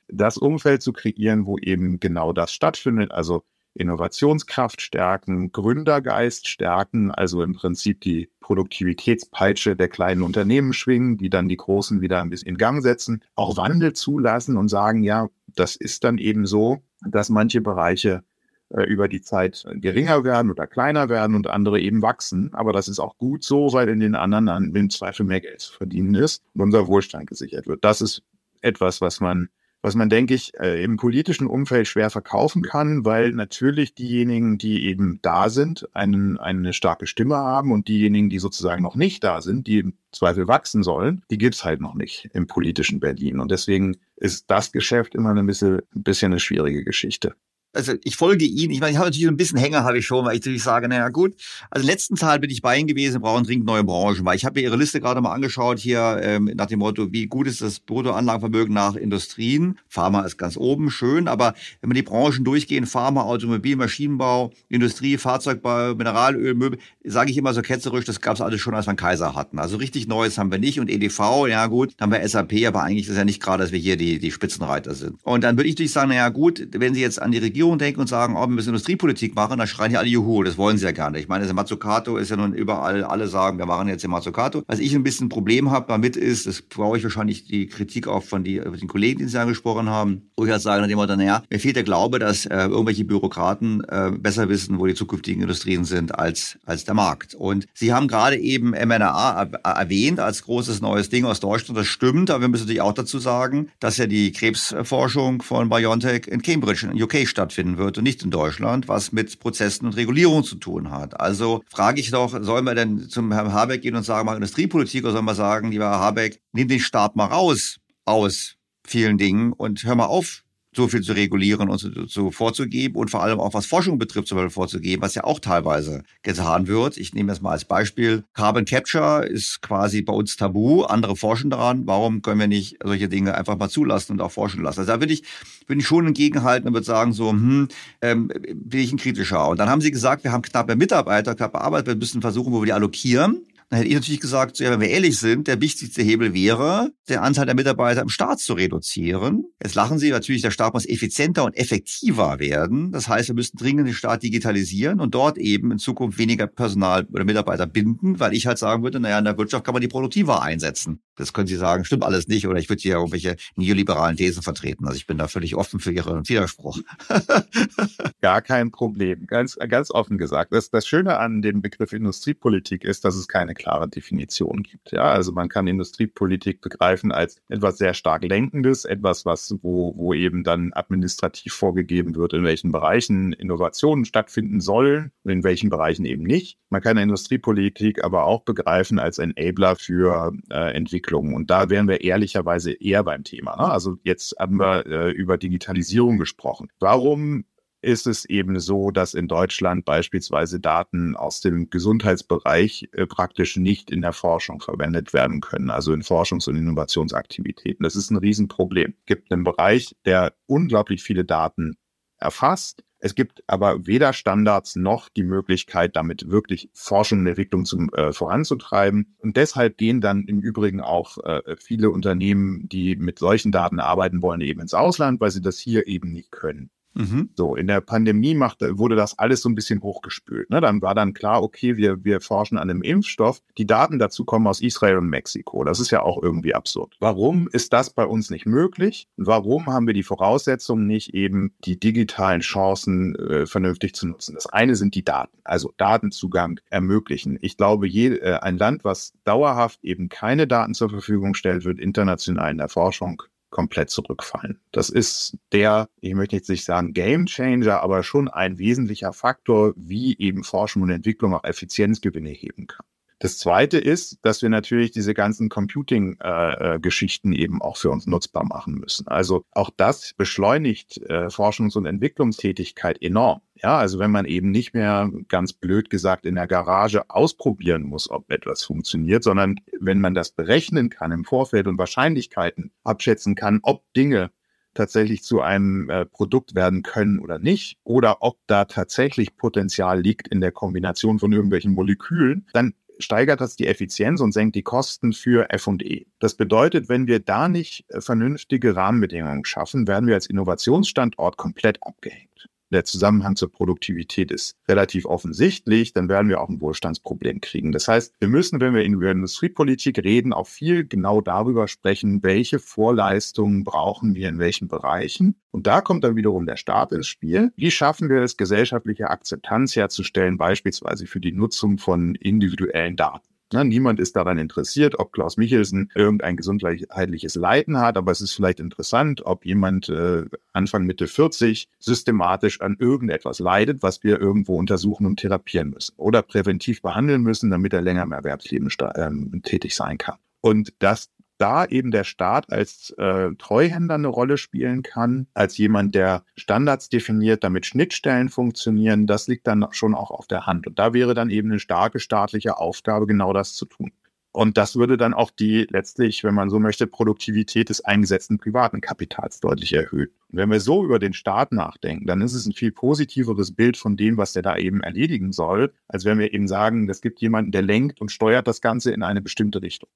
Das Umfeld zu kreieren, wo eben genau das stattfindet, also Innovationskraft stärken, Gründergeist stärken, also im Prinzip die Produktivitätspeitsche der kleinen Unternehmen schwingen, die dann die großen wieder ein bisschen in Gang setzen, auch Wandel zulassen und sagen, ja, das ist dann eben so, dass manche Bereiche äh, über die Zeit geringer werden oder kleiner werden und andere eben wachsen. Aber das ist auch gut so, weil in den anderen dann im Zweifel mehr Geld zu verdienen ist und unser Wohlstand gesichert wird. Das ist etwas, was man was man, denke ich, äh, im politischen Umfeld schwer verkaufen kann, weil natürlich diejenigen, die eben da sind, einen, eine starke Stimme haben und diejenigen, die sozusagen noch nicht da sind, die im Zweifel wachsen sollen, die gibt's halt noch nicht im politischen Berlin. Und deswegen ist das Geschäft immer ein bisschen, ein bisschen eine schwierige Geschichte also ich folge Ihnen. Ich meine, ich habe natürlich so ein bisschen Hänger, habe ich schon, weil ich natürlich sage, naja gut, also letzten Zahl bin ich bei Ihnen gewesen, brauchen dringend neue Branchen, weil ich habe mir Ihre Liste gerade mal angeschaut hier ähm, nach dem Motto, wie gut ist das Bruttoanlagenvermögen nach Industrien. Pharma ist ganz oben, schön, aber wenn wir die Branchen durchgehen, Pharma, Automobil, Maschinenbau, Industrie, Fahrzeugbau, Mineralöl, Möbel, sage ich immer so ketzerisch, das gab es alles schon, als wir einen Kaiser hatten. Also richtig Neues haben wir nicht und EDV, ja gut, dann haben wir SAP, aber eigentlich ist es ja nicht gerade, dass wir hier die, die Spitzenreiter sind. Und dann würde ich natürlich sagen, naja gut, wenn Sie jetzt an die Regierung Regierung denken und sagen, oh, wir müssen Industriepolitik machen, dann schreien hier alle Juhu, das wollen sie ja gar nicht. Ich meine, das Mazzucato ist ja nun überall, alle sagen, wir machen jetzt den Mazzucato. Was ich ein bisschen ein Problem habe damit ist, das brauche ich wahrscheinlich die Kritik auch von die, den Kollegen, die Sie angesprochen haben, wo ich halt sage, nachdem dann, naja, mir fehlt der Glaube, dass äh, irgendwelche Bürokraten äh, besser wissen, wo die zukünftigen Industrien sind, als, als der Markt. Und Sie haben gerade eben mRNA erwähnt als großes neues Ding aus Deutschland. Das stimmt, aber wir müssen natürlich auch dazu sagen, dass ja die Krebsforschung von BioNTech in Cambridge in UK stattfindet stattfinden wird und nicht in Deutschland, was mit Prozessen und Regulierung zu tun hat. Also frage ich doch, sollen wir denn zum Herrn Habeck gehen und sagen, mal Industriepolitik oder sollen wir sagen, lieber Herr Habeck, nimm den Staat mal raus aus vielen Dingen und hör mal auf, so viel zu regulieren und so, so vorzugeben und vor allem auch was Forschung betrifft, zum Beispiel vorzugeben, was ja auch teilweise getan wird. Ich nehme das mal als Beispiel. Carbon Capture ist quasi bei uns tabu. Andere forschen daran. Warum können wir nicht solche Dinge einfach mal zulassen und auch forschen lassen? Also da würde ich, würde ich schon entgegenhalten und würde sagen so, hm, ähm, bin ich ein kritischer. Und dann haben sie gesagt, wir haben knappe Mitarbeiter, knappe Arbeit, wir müssen versuchen, wo wir die allokieren. Dann hätte ich natürlich gesagt, so, ja, wenn wir ehrlich sind, der wichtigste Hebel wäre, den Anteil der Mitarbeiter im Staat zu reduzieren. Jetzt lachen Sie natürlich, der Staat muss effizienter und effektiver werden. Das heißt, wir müssen dringend den Staat digitalisieren und dort eben in Zukunft weniger Personal oder Mitarbeiter binden, weil ich halt sagen würde, naja, in der Wirtschaft kann man die produktiver einsetzen. Das können Sie sagen, stimmt alles nicht oder ich würde hier irgendwelche neoliberalen Thesen vertreten. Also ich bin da völlig offen für Ihren Widerspruch. Gar kein Problem. Ganz, ganz offen gesagt. Das, das Schöne an dem Begriff Industriepolitik ist, dass es keine klare Definition gibt. Ja, also man kann Industriepolitik begreifen als etwas sehr stark Lenkendes, etwas, was, wo, wo eben dann administrativ vorgegeben wird, in welchen Bereichen Innovationen stattfinden sollen und in welchen Bereichen eben nicht. Man kann Industriepolitik aber auch begreifen als Enabler für äh, Entwicklung. Und da wären wir ehrlicherweise eher beim Thema. Ne? Also jetzt haben wir äh, über Digitalisierung gesprochen. Warum ist es eben so, dass in Deutschland beispielsweise Daten aus dem Gesundheitsbereich äh, praktisch nicht in der Forschung verwendet werden können, also in Forschungs- und Innovationsaktivitäten. Das ist ein Riesenproblem. Es gibt einen Bereich, der unglaublich viele Daten erfasst. Es gibt aber weder Standards noch die Möglichkeit, damit wirklich Forschung und Entwicklung zum, äh, voranzutreiben. Und deshalb gehen dann im Übrigen auch äh, viele Unternehmen, die mit solchen Daten arbeiten wollen, eben ins Ausland, weil sie das hier eben nicht können. Mhm. So, in der Pandemie machte, wurde das alles so ein bisschen hochgespült. Ne? Dann war dann klar, okay, wir, wir forschen an einem Impfstoff. Die Daten dazu kommen aus Israel und Mexiko. Das ist ja auch irgendwie absurd. Warum ist das bei uns nicht möglich? warum haben wir die Voraussetzungen nicht, eben die digitalen Chancen äh, vernünftig zu nutzen? Das eine sind die Daten, also Datenzugang ermöglichen. Ich glaube, je, äh, ein Land, was dauerhaft eben keine Daten zur Verfügung stellt, wird international in der Forschung komplett zurückfallen. Das ist der, ich möchte jetzt nicht sagen Game Changer, aber schon ein wesentlicher Faktor, wie eben Forschung und Entwicklung auch Effizienzgewinne heben kann. Das zweite ist, dass wir natürlich diese ganzen Computing-Geschichten äh, eben auch für uns nutzbar machen müssen. Also auch das beschleunigt äh, Forschungs- und Entwicklungstätigkeit enorm. Ja, also wenn man eben nicht mehr ganz blöd gesagt in der Garage ausprobieren muss, ob etwas funktioniert, sondern wenn man das berechnen kann im Vorfeld und Wahrscheinlichkeiten abschätzen kann, ob Dinge tatsächlich zu einem äh, Produkt werden können oder nicht, oder ob da tatsächlich Potenzial liegt in der Kombination von irgendwelchen Molekülen, dann steigert das die Effizienz und senkt die Kosten für F&E. Das bedeutet, wenn wir da nicht äh, vernünftige Rahmenbedingungen schaffen, werden wir als Innovationsstandort komplett abgehängt der Zusammenhang zur Produktivität ist relativ offensichtlich, dann werden wir auch ein Wohlstandsproblem kriegen. Das heißt, wir müssen, wenn wir über Industriepolitik reden, auch viel genau darüber sprechen, welche Vorleistungen brauchen wir in welchen Bereichen. Und da kommt dann wiederum der Staat ins Spiel. Wie schaffen wir es, gesellschaftliche Akzeptanz herzustellen, beispielsweise für die Nutzung von individuellen Daten? Na, niemand ist daran interessiert, ob Klaus Michelsen irgendein gesundheitliches Leiden hat, aber es ist vielleicht interessant, ob jemand äh, Anfang Mitte 40 systematisch an irgendetwas leidet, was wir irgendwo untersuchen und therapieren müssen oder präventiv behandeln müssen, damit er länger im Erwerbsleben ähm, tätig sein kann. Und das da eben der Staat als äh, Treuhänder eine Rolle spielen kann, als jemand, der Standards definiert, damit Schnittstellen funktionieren, das liegt dann schon auch auf der Hand. Und da wäre dann eben eine starke staatliche Aufgabe, genau das zu tun. Und das würde dann auch die letztlich, wenn man so möchte, Produktivität des eingesetzten privaten Kapitals deutlich erhöhen. Und wenn wir so über den Staat nachdenken, dann ist es ein viel positiveres Bild von dem, was der da eben erledigen soll, als wenn wir eben sagen, es gibt jemanden, der lenkt und steuert das Ganze in eine bestimmte Richtung.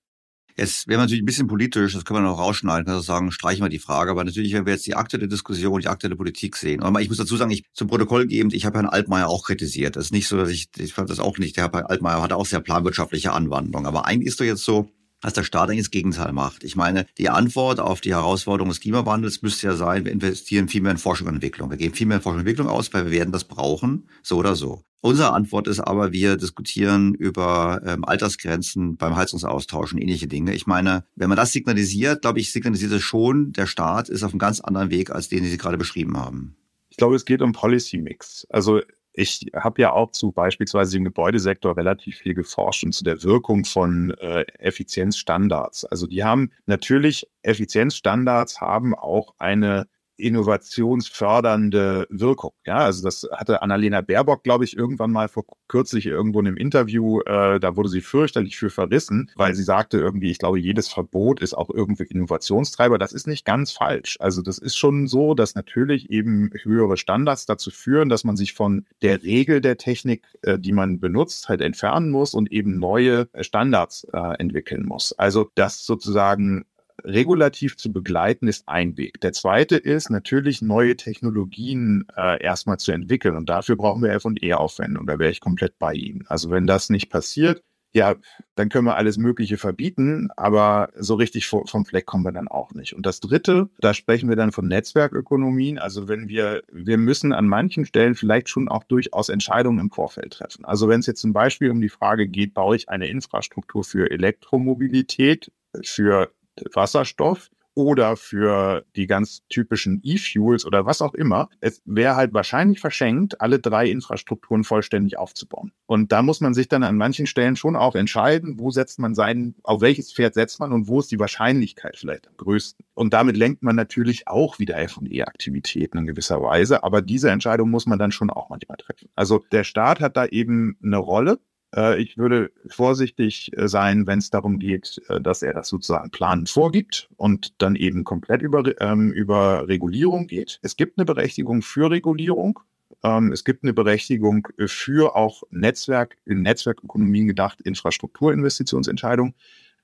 Jetzt wäre natürlich ein bisschen politisch, das können wir noch rausschneiden, kann sagen, streichen wir die Frage. Aber natürlich, wenn wir jetzt die aktuelle Diskussion, die aktuelle Politik sehen. Aber ich muss dazu sagen, ich zum Protokoll geben, ich habe Herrn Altmaier auch kritisiert. Das ist nicht so, dass ich, ich fand das auch nicht. Der Herr Altmaier hatte auch sehr planwirtschaftliche Anwandlung. Aber eigentlich ist doch jetzt so, dass der Staat eigentlich das Gegenteil macht. Ich meine, die Antwort auf die Herausforderung des Klimawandels müsste ja sein, wir investieren viel mehr in Forschung und Entwicklung. Wir geben viel mehr in Forschung und Entwicklung aus, weil wir werden das brauchen, so oder so. Unsere Antwort ist aber, wir diskutieren über ähm, Altersgrenzen beim Heizungsaustausch und ähnliche Dinge. Ich meine, wenn man das signalisiert, glaube ich, signalisiert es schon, der Staat ist auf einem ganz anderen Weg, als den, den Sie gerade beschrieben haben. Ich glaube, es geht um Policy Mix. Also ich habe ja auch zu beispielsweise im Gebäudesektor relativ viel geforscht und zu der Wirkung von äh, Effizienzstandards. Also die haben natürlich, Effizienzstandards haben auch eine innovationsfördernde Wirkung. Ja, also das hatte Annalena Baerbock, glaube ich, irgendwann mal vor kürzlich irgendwo in einem Interview, äh, da wurde sie fürchterlich für verrissen, weil sie sagte irgendwie, ich glaube, jedes Verbot ist auch irgendwie Innovationstreiber. Das ist nicht ganz falsch. Also das ist schon so, dass natürlich eben höhere Standards dazu führen, dass man sich von der Regel der Technik, äh, die man benutzt, halt entfernen muss und eben neue Standards äh, entwickeln muss. Also das sozusagen regulativ zu begleiten, ist ein Weg. Der zweite ist natürlich neue Technologien äh, erstmal zu entwickeln. Und dafür brauchen wir F&E aufwenden. Und da wäre ich komplett bei Ihnen. Also wenn das nicht passiert, ja, dann können wir alles Mögliche verbieten, aber so richtig vom Fleck kommen wir dann auch nicht. Und das Dritte, da sprechen wir dann von Netzwerkökonomien. Also wenn wir, wir müssen an manchen Stellen vielleicht schon auch durchaus Entscheidungen im Vorfeld treffen. Also wenn es jetzt zum Beispiel um die Frage geht, baue ich eine Infrastruktur für Elektromobilität, für Wasserstoff oder für die ganz typischen E-Fuels oder was auch immer. Es wäre halt wahrscheinlich verschenkt, alle drei Infrastrukturen vollständig aufzubauen. Und da muss man sich dann an manchen Stellen schon auch entscheiden, wo setzt man seinen, auf welches Pferd setzt man und wo ist die Wahrscheinlichkeit vielleicht am größten. Und damit lenkt man natürlich auch wieder F&E-Aktivitäten in gewisser Weise. Aber diese Entscheidung muss man dann schon auch manchmal treffen. Also der Staat hat da eben eine Rolle. Äh, ich würde vorsichtig äh, sein, wenn es darum geht, äh, dass er das sozusagen planend vorgibt und dann eben komplett über, ähm, über Regulierung geht. Es gibt eine Berechtigung für Regulierung. Ähm, es gibt eine Berechtigung für auch Netzwerk, in Netzwerkökonomien gedacht, Infrastrukturinvestitionsentscheidungen.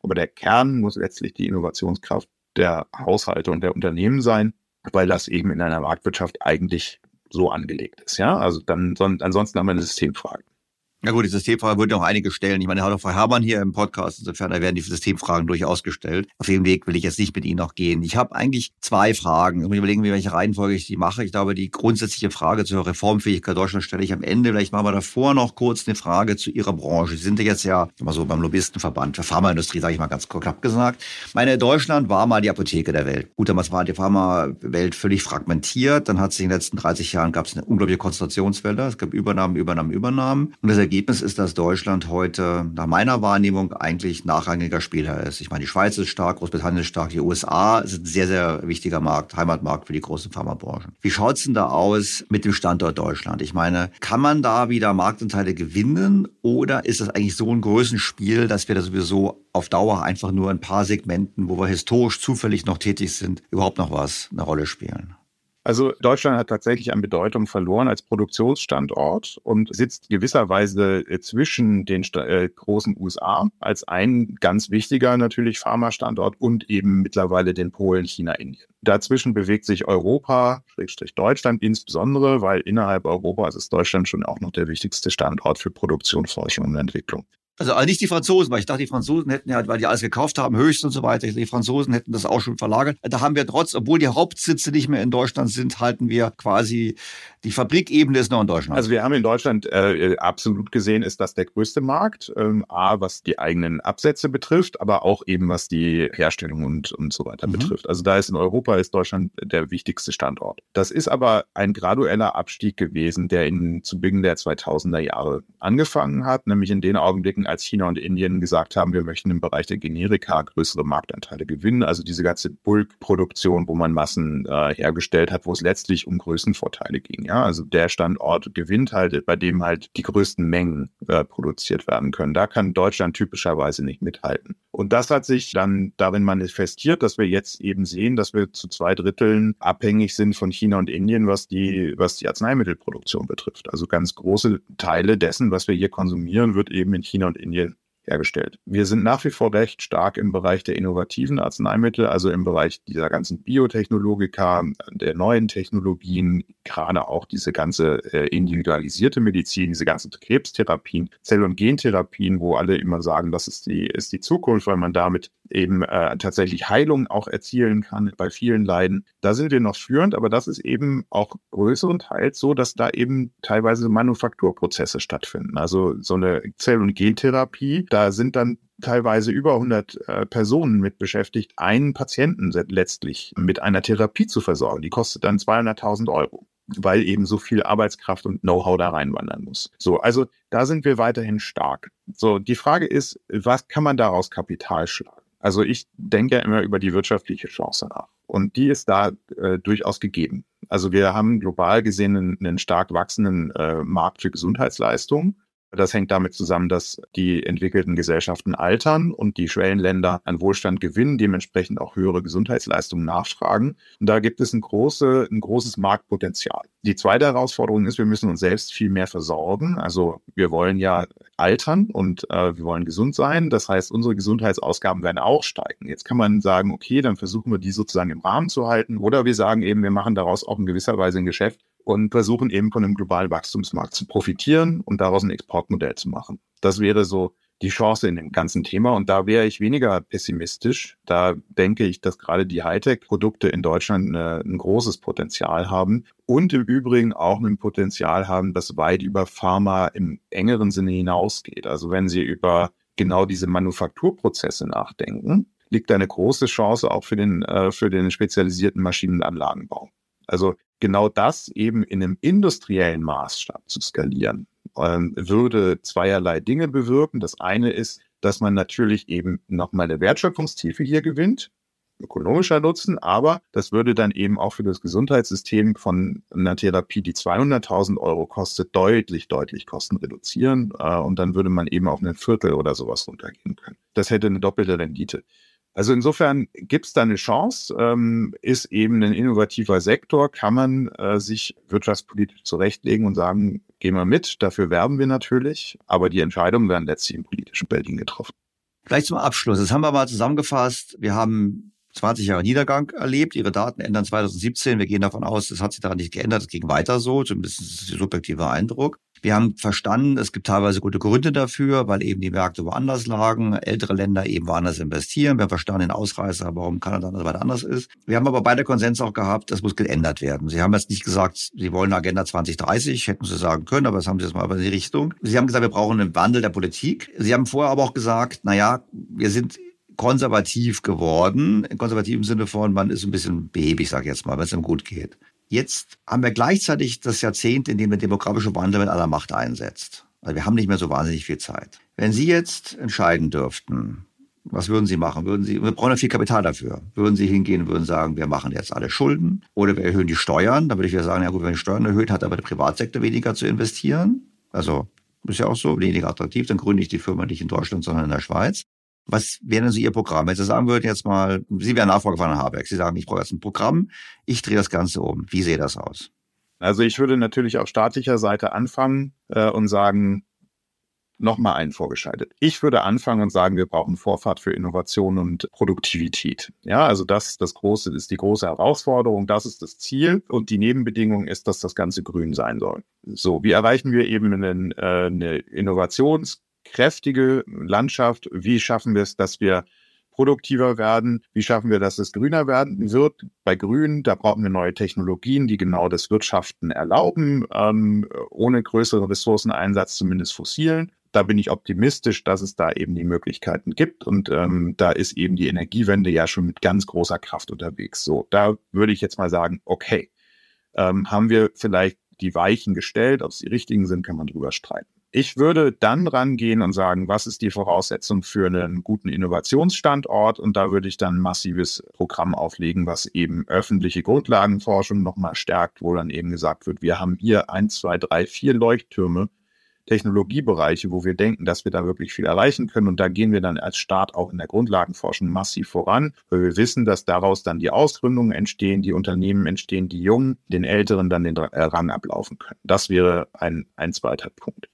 Aber der Kern muss letztlich die Innovationskraft der Haushalte und der Unternehmen sein, weil das eben in einer Marktwirtschaft eigentlich so angelegt ist. Ja, also dann, ansonsten haben wir eine Systemfrage. Ja gut, die Systemfrage würde noch einige stellen. Ich meine, er hat Frau Herrmann hier im Podcast, insofern da werden die Systemfragen durchaus gestellt. Auf dem Weg will ich jetzt nicht mit Ihnen noch gehen. Ich habe eigentlich zwei Fragen. Ich muss überlegen, welche Reihenfolge ich die mache. Ich glaube, die grundsätzliche Frage zur Reformfähigkeit Deutschlands stelle ich am Ende. Vielleicht machen wir davor noch kurz eine Frage zu Ihrer Branche. Sie sind ja jetzt ja immer so beim Lobbyistenverband für Pharmaindustrie, sage ich mal ganz knapp gesagt. Meine Deutschland war mal die Apotheke der Welt. Gut, damals war die Pharmawelt völlig fragmentiert. Dann hat sich in den letzten 30 Jahren gab es eine unglaubliche Konzentrationswelle. Es gab Übernahmen, Übernahmen, Übernahmen. Und das Ergebnis ist, dass Deutschland heute nach meiner Wahrnehmung eigentlich nachrangiger Spieler ist. Ich meine, die Schweiz ist stark, Großbritannien ist stark, die USA ist ein sehr, sehr wichtiger Markt, Heimatmarkt für die großen Pharmabranchen. Wie schaut's denn da aus mit dem Standort Deutschland? Ich meine, kann man da wieder Marktanteile gewinnen oder ist das eigentlich so ein Größenspiel, dass wir da sowieso auf Dauer einfach nur ein paar Segmenten, wo wir historisch zufällig noch tätig sind, überhaupt noch was eine Rolle spielen? Also Deutschland hat tatsächlich an Bedeutung verloren als Produktionsstandort und sitzt gewisserweise äh, zwischen den äh, großen USA als ein ganz wichtiger natürlich Pharmastandort und eben mittlerweile den Polen, China, Indien. Dazwischen bewegt sich Europa, Schrägstrich Deutschland insbesondere, weil innerhalb Europas ist Deutschland schon auch noch der wichtigste Standort für Produktion, Forschung und Entwicklung. Also, also nicht die Franzosen, weil ich dachte, die Franzosen hätten ja, weil die alles gekauft haben, höchst und so weiter, die Franzosen hätten das auch schon verlagert. Da haben wir trotz, obwohl die Hauptsitze nicht mehr in Deutschland sind, halten wir quasi die Fabrikebene ist noch in Deutschland. Also wir haben in Deutschland äh, absolut gesehen, ist das der größte Markt. Ähm, A, was die eigenen Absätze betrifft, aber auch eben was die Herstellung und, und so weiter mhm. betrifft. Also da ist in Europa ist Deutschland der wichtigste Standort. Das ist aber ein gradueller Abstieg gewesen, der in, zu Beginn der 2000er Jahre angefangen hat, nämlich in den Augenblicken, als China und Indien gesagt haben, wir möchten im Bereich der Generika größere Marktanteile gewinnen. Also diese ganze Bulkproduktion, wo man Massen äh, hergestellt hat, wo es letztlich um Größenvorteile ging. Ja, also der Standort gewinnt halt, bei dem halt die größten Mengen äh, produziert werden können. Da kann Deutschland typischerweise nicht mithalten. Und das hat sich dann darin manifestiert, dass wir jetzt eben sehen, dass wir zu zwei Dritteln abhängig sind von China und Indien, was die, was die Arzneimittelproduktion betrifft. Also ganz große Teile dessen, was wir hier konsumieren, wird eben in China und Indien hergestellt. Wir sind nach wie vor recht stark im Bereich der innovativen Arzneimittel, also im Bereich dieser ganzen Biotechnologika, der neuen Technologien, gerade auch diese ganze äh, individualisierte Medizin, diese ganzen Krebstherapien, Zell- und Gentherapien, wo alle immer sagen, das ist die, ist die Zukunft, weil man damit eben äh, tatsächlich Heilung auch erzielen kann bei vielen Leiden. Da sind wir noch führend, aber das ist eben auch größerenteils so, dass da eben teilweise Manufakturprozesse stattfinden. Also so eine Zell- und Gentherapie, da sind dann teilweise über 100 äh, Personen mit beschäftigt, einen Patienten letztlich mit einer Therapie zu versorgen. Die kostet dann 200.000 Euro weil eben so viel Arbeitskraft und Know-how da reinwandern muss. So, also da sind wir weiterhin stark. So, die Frage ist, was kann man daraus Kapital schlagen? Also ich denke ja immer über die wirtschaftliche Chance nach. Und die ist da äh, durchaus gegeben. Also wir haben global gesehen einen, einen stark wachsenden äh, Markt für Gesundheitsleistungen. Das hängt damit zusammen, dass die entwickelten Gesellschaften altern und die Schwellenländer an Wohlstand gewinnen, dementsprechend auch höhere Gesundheitsleistungen nachfragen. Und da gibt es ein, große, ein großes Marktpotenzial. Die zweite Herausforderung ist, wir müssen uns selbst viel mehr versorgen. Also wir wollen ja altern und äh, wir wollen gesund sein. Das heißt, unsere Gesundheitsausgaben werden auch steigen. Jetzt kann man sagen, okay, dann versuchen wir die sozusagen im Rahmen zu halten. Oder wir sagen eben, wir machen daraus auch in gewisser Weise ein Geschäft, und versuchen eben von einem globalen Wachstumsmarkt zu profitieren und daraus ein Exportmodell zu machen. Das wäre so die Chance in dem ganzen Thema. Und da wäre ich weniger pessimistisch. Da denke ich, dass gerade die Hightech-Produkte in Deutschland eine, ein großes Potenzial haben und im Übrigen auch ein Potenzial haben, das weit über Pharma im engeren Sinne hinausgeht. Also wenn Sie über genau diese Manufakturprozesse nachdenken, liegt eine große Chance auch für den, äh, für den spezialisierten Maschinenanlagenbau. Also genau das eben in einem industriellen Maßstab zu skalieren, ähm, würde zweierlei Dinge bewirken. Das eine ist, dass man natürlich eben nochmal eine Wertschöpfungstiefe hier gewinnt, ökonomischer Nutzen, aber das würde dann eben auch für das Gesundheitssystem von einer Therapie, die 200.000 Euro kostet, deutlich, deutlich Kosten reduzieren äh, und dann würde man eben auf ein Viertel oder sowas runtergehen können. Das hätte eine doppelte Rendite. Also insofern gibt es da eine Chance, ähm, ist eben ein innovativer Sektor, kann man äh, sich wirtschaftspolitisch zurechtlegen und sagen, gehen wir mit, dafür werben wir natürlich, aber die Entscheidungen werden letztlich im politischen Berlin getroffen. Vielleicht zum Abschluss, das haben wir mal zusammengefasst. Wir haben 20 Jahre Niedergang erlebt. Ihre Daten ändern 2017. Wir gehen davon aus, das hat sich daran nicht geändert. Es ging weiter so. Zumindest ist der subjektive Eindruck. Wir haben verstanden, es gibt teilweise gute Gründe dafür, weil eben die Märkte woanders lagen, ältere Länder eben woanders investieren. Wir haben verstanden den Ausreißer, warum Kanada und so weiter anders ist. Wir haben aber beide Konsens auch gehabt, das muss geändert werden. Sie haben jetzt nicht gesagt, Sie wollen Agenda 2030, hätten Sie sagen können, aber das haben Sie jetzt mal in die Richtung. Sie haben gesagt, wir brauchen einen Wandel der Politik. Sie haben vorher aber auch gesagt, na ja, wir sind konservativ geworden, im konservativen Sinne von, man ist ein bisschen behäbig, sag ich jetzt mal, wenn es ihm gut geht. Jetzt haben wir gleichzeitig das Jahrzehnt, in dem der demografische Wandel mit aller Macht einsetzt. Also wir haben nicht mehr so wahnsinnig viel Zeit. Wenn Sie jetzt entscheiden dürften, was würden Sie machen? Würden Sie, wir brauchen ja viel Kapital dafür. Würden Sie hingehen und würden sagen, wir machen jetzt alle Schulden oder wir erhöhen die Steuern? Dann würde ich ja sagen, ja gut, wenn die Steuern erhöht, hat aber der Privatsektor weniger zu investieren. Also ist ja auch so, weniger attraktiv, dann gründe ich die Firma nicht in Deutschland, sondern in der Schweiz. Was wäre denn so Ihr Programm? Wenn Sie sagen würden jetzt mal, Sie wären Nachfolger von Herrn Habeck, Sie sagen, ich brauche jetzt ein Programm, ich drehe das Ganze um. Wie sähe das aus? Also ich würde natürlich auf staatlicher Seite anfangen äh, und sagen, nochmal einen vorgeschaltet. Ich würde anfangen und sagen, wir brauchen Vorfahrt für Innovation und Produktivität. Ja, also das, das große, ist die große Herausforderung. Das ist das Ziel. Und die Nebenbedingung ist, dass das Ganze grün sein soll. So, wie erreichen wir eben einen, äh, eine Innovations- kräftige Landschaft. Wie schaffen wir es, dass wir produktiver werden? Wie schaffen wir, dass es grüner werden wird? Bei Grün, da brauchen wir neue Technologien, die genau das Wirtschaften erlauben, ähm, ohne größeren Ressourceneinsatz, zumindest fossilen. Da bin ich optimistisch, dass es da eben die Möglichkeiten gibt. Und ähm, da ist eben die Energiewende ja schon mit ganz großer Kraft unterwegs. So, da würde ich jetzt mal sagen, okay, ähm, haben wir vielleicht die Weichen gestellt, ob es die richtigen sind, kann man drüber streiten. Ich würde dann rangehen und sagen, was ist die Voraussetzung für einen guten Innovationsstandort? Und da würde ich dann ein massives Programm auflegen, was eben öffentliche Grundlagenforschung nochmal stärkt, wo dann eben gesagt wird, wir haben hier eins, zwei, drei, vier Leuchttürme, Technologiebereiche, wo wir denken, dass wir da wirklich viel erreichen können. Und da gehen wir dann als Staat auch in der Grundlagenforschung massiv voran, weil wir wissen, dass daraus dann die Ausgründungen entstehen, die Unternehmen entstehen, die Jungen den Älteren dann den Rang ablaufen können. Das wäre ein, ein zweiter Punkt.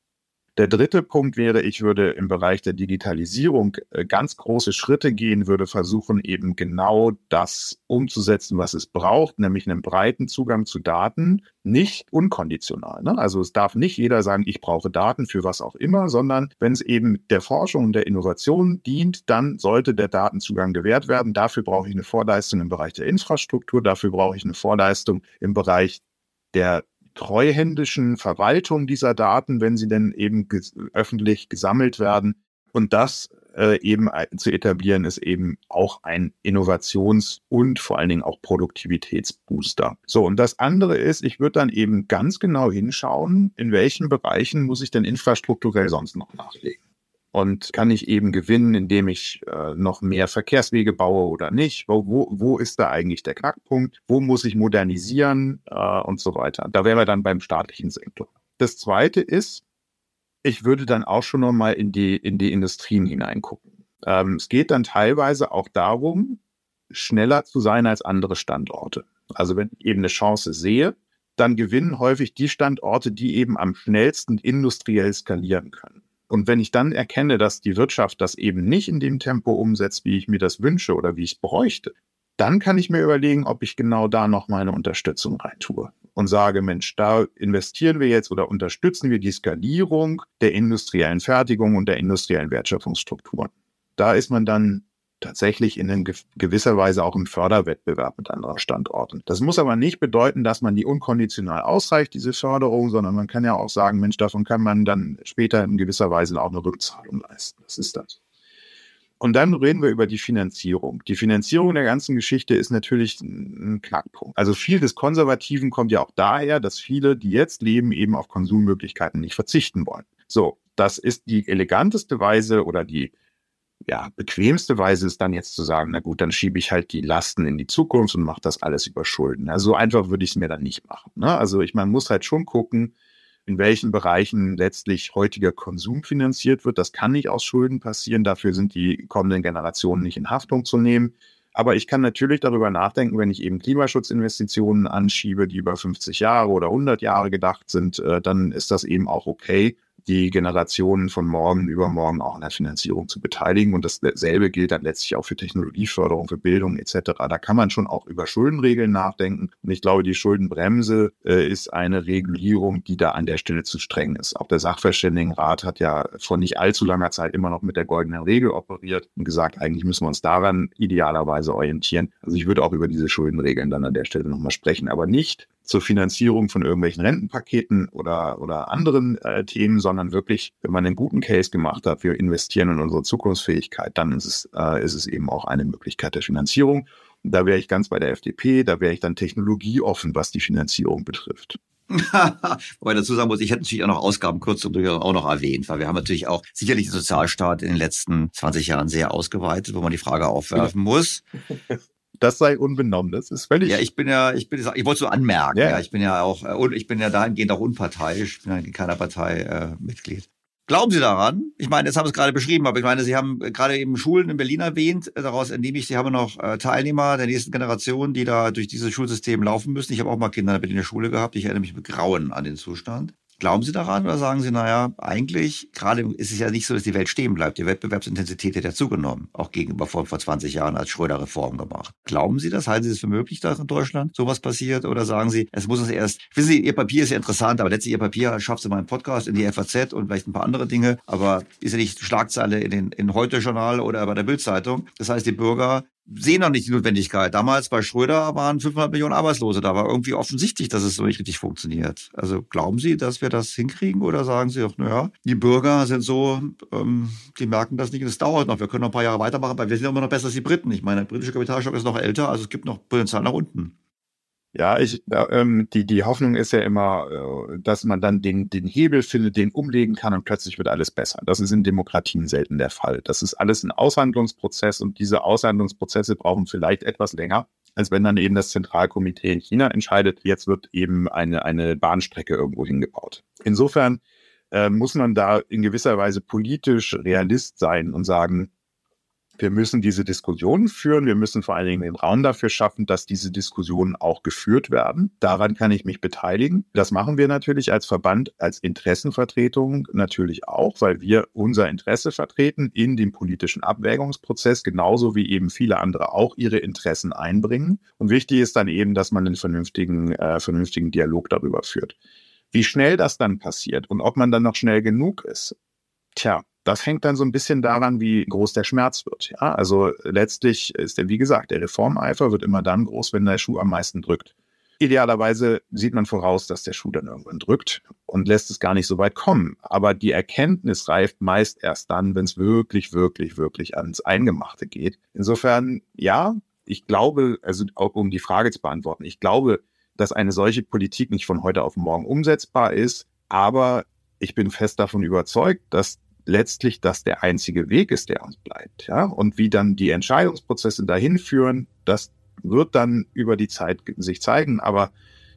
Der dritte Punkt wäre, ich würde im Bereich der Digitalisierung äh, ganz große Schritte gehen, würde versuchen, eben genau das umzusetzen, was es braucht, nämlich einen breiten Zugang zu Daten, nicht unkonditional. Ne? Also es darf nicht jeder sagen, ich brauche Daten für was auch immer, sondern wenn es eben der Forschung und der Innovation dient, dann sollte der Datenzugang gewährt werden. Dafür brauche ich eine Vorleistung im Bereich der Infrastruktur, dafür brauche ich eine Vorleistung im Bereich der treuhändischen Verwaltung dieser Daten, wenn sie denn eben ges öffentlich gesammelt werden. Und das äh, eben zu etablieren, ist eben auch ein Innovations- und vor allen Dingen auch Produktivitätsbooster. So, und das andere ist, ich würde dann eben ganz genau hinschauen, in welchen Bereichen muss ich denn infrastrukturell sonst noch nachlegen. Und kann ich eben gewinnen, indem ich äh, noch mehr Verkehrswege baue oder nicht? Wo, wo, wo ist da eigentlich der Knackpunkt? Wo muss ich modernisieren äh, und so weiter? Da wären wir dann beim staatlichen Sektor. Das Zweite ist, ich würde dann auch schon noch mal in die, in die Industrien hineingucken. Ähm, es geht dann teilweise auch darum, schneller zu sein als andere Standorte. Also wenn ich eben eine Chance sehe, dann gewinnen häufig die Standorte, die eben am schnellsten industriell skalieren können. Und wenn ich dann erkenne, dass die Wirtschaft das eben nicht in dem Tempo umsetzt, wie ich mir das wünsche oder wie ich es bräuchte, dann kann ich mir überlegen, ob ich genau da noch meine Unterstützung reintue und sage, Mensch, da investieren wir jetzt oder unterstützen wir die Skalierung der industriellen Fertigung und der industriellen Wertschöpfungsstrukturen. Da ist man dann tatsächlich in gewisser Weise auch im Förderwettbewerb mit anderen Standorten. Das muss aber nicht bedeuten, dass man die unkonditional ausreicht, diese Förderung, sondern man kann ja auch sagen, Mensch, davon kann man dann später in gewisser Weise auch eine Rückzahlung leisten. Das ist das. Und dann reden wir über die Finanzierung. Die Finanzierung der ganzen Geschichte ist natürlich ein Knackpunkt. Also viel des Konservativen kommt ja auch daher, dass viele, die jetzt leben, eben auf Konsummöglichkeiten nicht verzichten wollen. So, das ist die eleganteste Weise oder die ja, bequemste Weise ist dann jetzt zu sagen, na gut, dann schiebe ich halt die Lasten in die Zukunft und mache das alles über Schulden. Also so einfach würde ich es mir dann nicht machen. Ne? Also ich man muss halt schon gucken, in welchen Bereichen letztlich heutiger Konsum finanziert wird. Das kann nicht aus Schulden passieren. Dafür sind die kommenden Generationen nicht in Haftung zu nehmen. Aber ich kann natürlich darüber nachdenken, wenn ich eben Klimaschutzinvestitionen anschiebe, die über 50 Jahre oder 100 Jahre gedacht sind, äh, dann ist das eben auch okay die Generationen von morgen, übermorgen auch an der Finanzierung zu beteiligen. Und dasselbe gilt dann letztlich auch für Technologieförderung, für Bildung etc. Da kann man schon auch über Schuldenregeln nachdenken. Und ich glaube, die Schuldenbremse äh, ist eine Regulierung, die da an der Stelle zu streng ist. Auch der Sachverständigenrat hat ja vor nicht allzu langer Zeit immer noch mit der goldenen Regel operiert und gesagt, eigentlich müssen wir uns daran idealerweise orientieren. Also ich würde auch über diese Schuldenregeln dann an der Stelle nochmal sprechen, aber nicht zur Finanzierung von irgendwelchen Rentenpaketen oder, oder anderen äh, Themen, sondern wirklich, wenn man einen guten Case gemacht hat, wir investieren in unsere Zukunftsfähigkeit, dann ist es, äh, ist es eben auch eine Möglichkeit der Finanzierung. Da wäre ich ganz bei der FDP, da wäre ich dann technologieoffen, was die Finanzierung betrifft. Wobei dazu sagen muss, ich hätte natürlich auch noch Ausgabenkürzungen durchaus auch noch erwähnt, weil wir haben natürlich auch sicherlich den Sozialstaat in den letzten 20 Jahren sehr ausgeweitet, wo man die Frage aufwerfen muss das sei unbenommen. Das ist völlig. Ja, ich bin ja, ich bin, ich wollte so anmerken. Ja. ja. ich bin ja auch, äh, und ich bin ja dahingehend auch unparteiisch. Ich bin ja in keiner Partei äh, Mitglied. Glauben Sie daran? Ich meine, jetzt haben Sie es gerade beschrieben, aber ich meine, Sie haben gerade eben Schulen in Berlin erwähnt. Daraus entnehme ich, Sie haben noch äh, Teilnehmer der nächsten Generation, die da durch dieses Schulsystem laufen müssen. Ich habe auch mal Kinder in der Berliner Schule gehabt. Ich erinnere mich mit Grauen an den Zustand. Glauben Sie daran oder sagen Sie, naja, eigentlich, gerade ist es ja nicht so, dass die Welt stehen bleibt. Die Wettbewerbsintensität hat ja zugenommen, auch gegenüber vor, vor 20 Jahren als Schröder Reform gemacht. Glauben Sie das? Halten Sie es für möglich, dass in Deutschland sowas passiert? Oder sagen Sie, es muss uns erst, wissen Sie, Ihr Papier ist ja interessant, aber letztlich Ihr Papier schafft Sie mal einen Podcast in die FAZ und vielleicht ein paar andere Dinge, aber ist ja nicht Schlagzeile in den in Heute-Journal oder bei der Bildzeitung. Das heißt, die Bürger sehen noch nicht die Notwendigkeit. Damals bei Schröder waren 500 Millionen Arbeitslose. Da war irgendwie offensichtlich, dass es so nicht richtig funktioniert. Also glauben Sie, dass wir das hinkriegen oder sagen Sie auch, naja, die Bürger sind so, ähm, die merken das nicht und es dauert noch. Wir können noch ein paar Jahre weitermachen, weil wir sind immer noch besser als die Briten. Ich meine, der britische Kapitalstock ist noch älter, also es gibt noch Potenzial nach unten. Ja, ich, ähm, die, die Hoffnung ist ja immer, äh, dass man dann den, den Hebel findet, den umlegen kann und plötzlich wird alles besser. Das ist in Demokratien selten der Fall. Das ist alles ein Aushandlungsprozess und diese Aushandlungsprozesse brauchen vielleicht etwas länger, als wenn dann eben das Zentralkomitee in China entscheidet, jetzt wird eben eine, eine Bahnstrecke irgendwo hingebaut. Insofern äh, muss man da in gewisser Weise politisch Realist sein und sagen, wir müssen diese Diskussionen führen. Wir müssen vor allen Dingen den Raum dafür schaffen, dass diese Diskussionen auch geführt werden. Daran kann ich mich beteiligen. Das machen wir natürlich als Verband, als Interessenvertretung natürlich auch, weil wir unser Interesse vertreten in dem politischen Abwägungsprozess, genauso wie eben viele andere auch ihre Interessen einbringen. Und wichtig ist dann eben, dass man einen vernünftigen, äh, vernünftigen Dialog darüber führt. Wie schnell das dann passiert und ob man dann noch schnell genug ist, tja, das hängt dann so ein bisschen daran, wie groß der Schmerz wird. Ja, also letztlich ist der, wie gesagt, der Reformeifer wird immer dann groß, wenn der Schuh am meisten drückt. Idealerweise sieht man voraus, dass der Schuh dann irgendwann drückt und lässt es gar nicht so weit kommen. Aber die Erkenntnis reift meist erst dann, wenn es wirklich, wirklich, wirklich ans Eingemachte geht. Insofern, ja, ich glaube, also auch um die Frage zu beantworten, ich glaube, dass eine solche Politik nicht von heute auf morgen umsetzbar ist, aber ich bin fest davon überzeugt, dass letztlich das der einzige Weg ist, der uns bleibt. Ja? Und wie dann die Entscheidungsprozesse dahin führen, das wird dann über die Zeit sich zeigen. Aber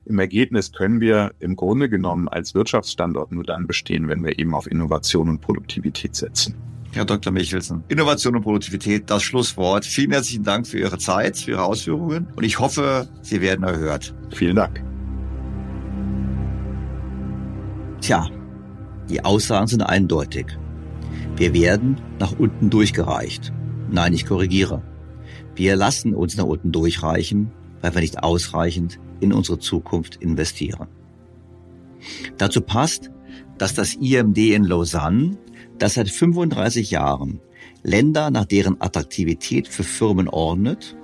im Ergebnis können wir im Grunde genommen als Wirtschaftsstandort nur dann bestehen, wenn wir eben auf Innovation und Produktivität setzen. Herr Dr. Michelsen, Innovation und Produktivität, das Schlusswort. Vielen herzlichen Dank für Ihre Zeit, für Ihre Ausführungen und ich hoffe, Sie werden erhört. Vielen Dank. Tja, die Aussagen sind eindeutig. Wir werden nach unten durchgereicht. Nein, ich korrigiere. Wir lassen uns nach unten durchreichen, weil wir nicht ausreichend in unsere Zukunft investieren. Dazu passt, dass das IMD in Lausanne, das seit 35 Jahren Länder nach deren Attraktivität für Firmen ordnet,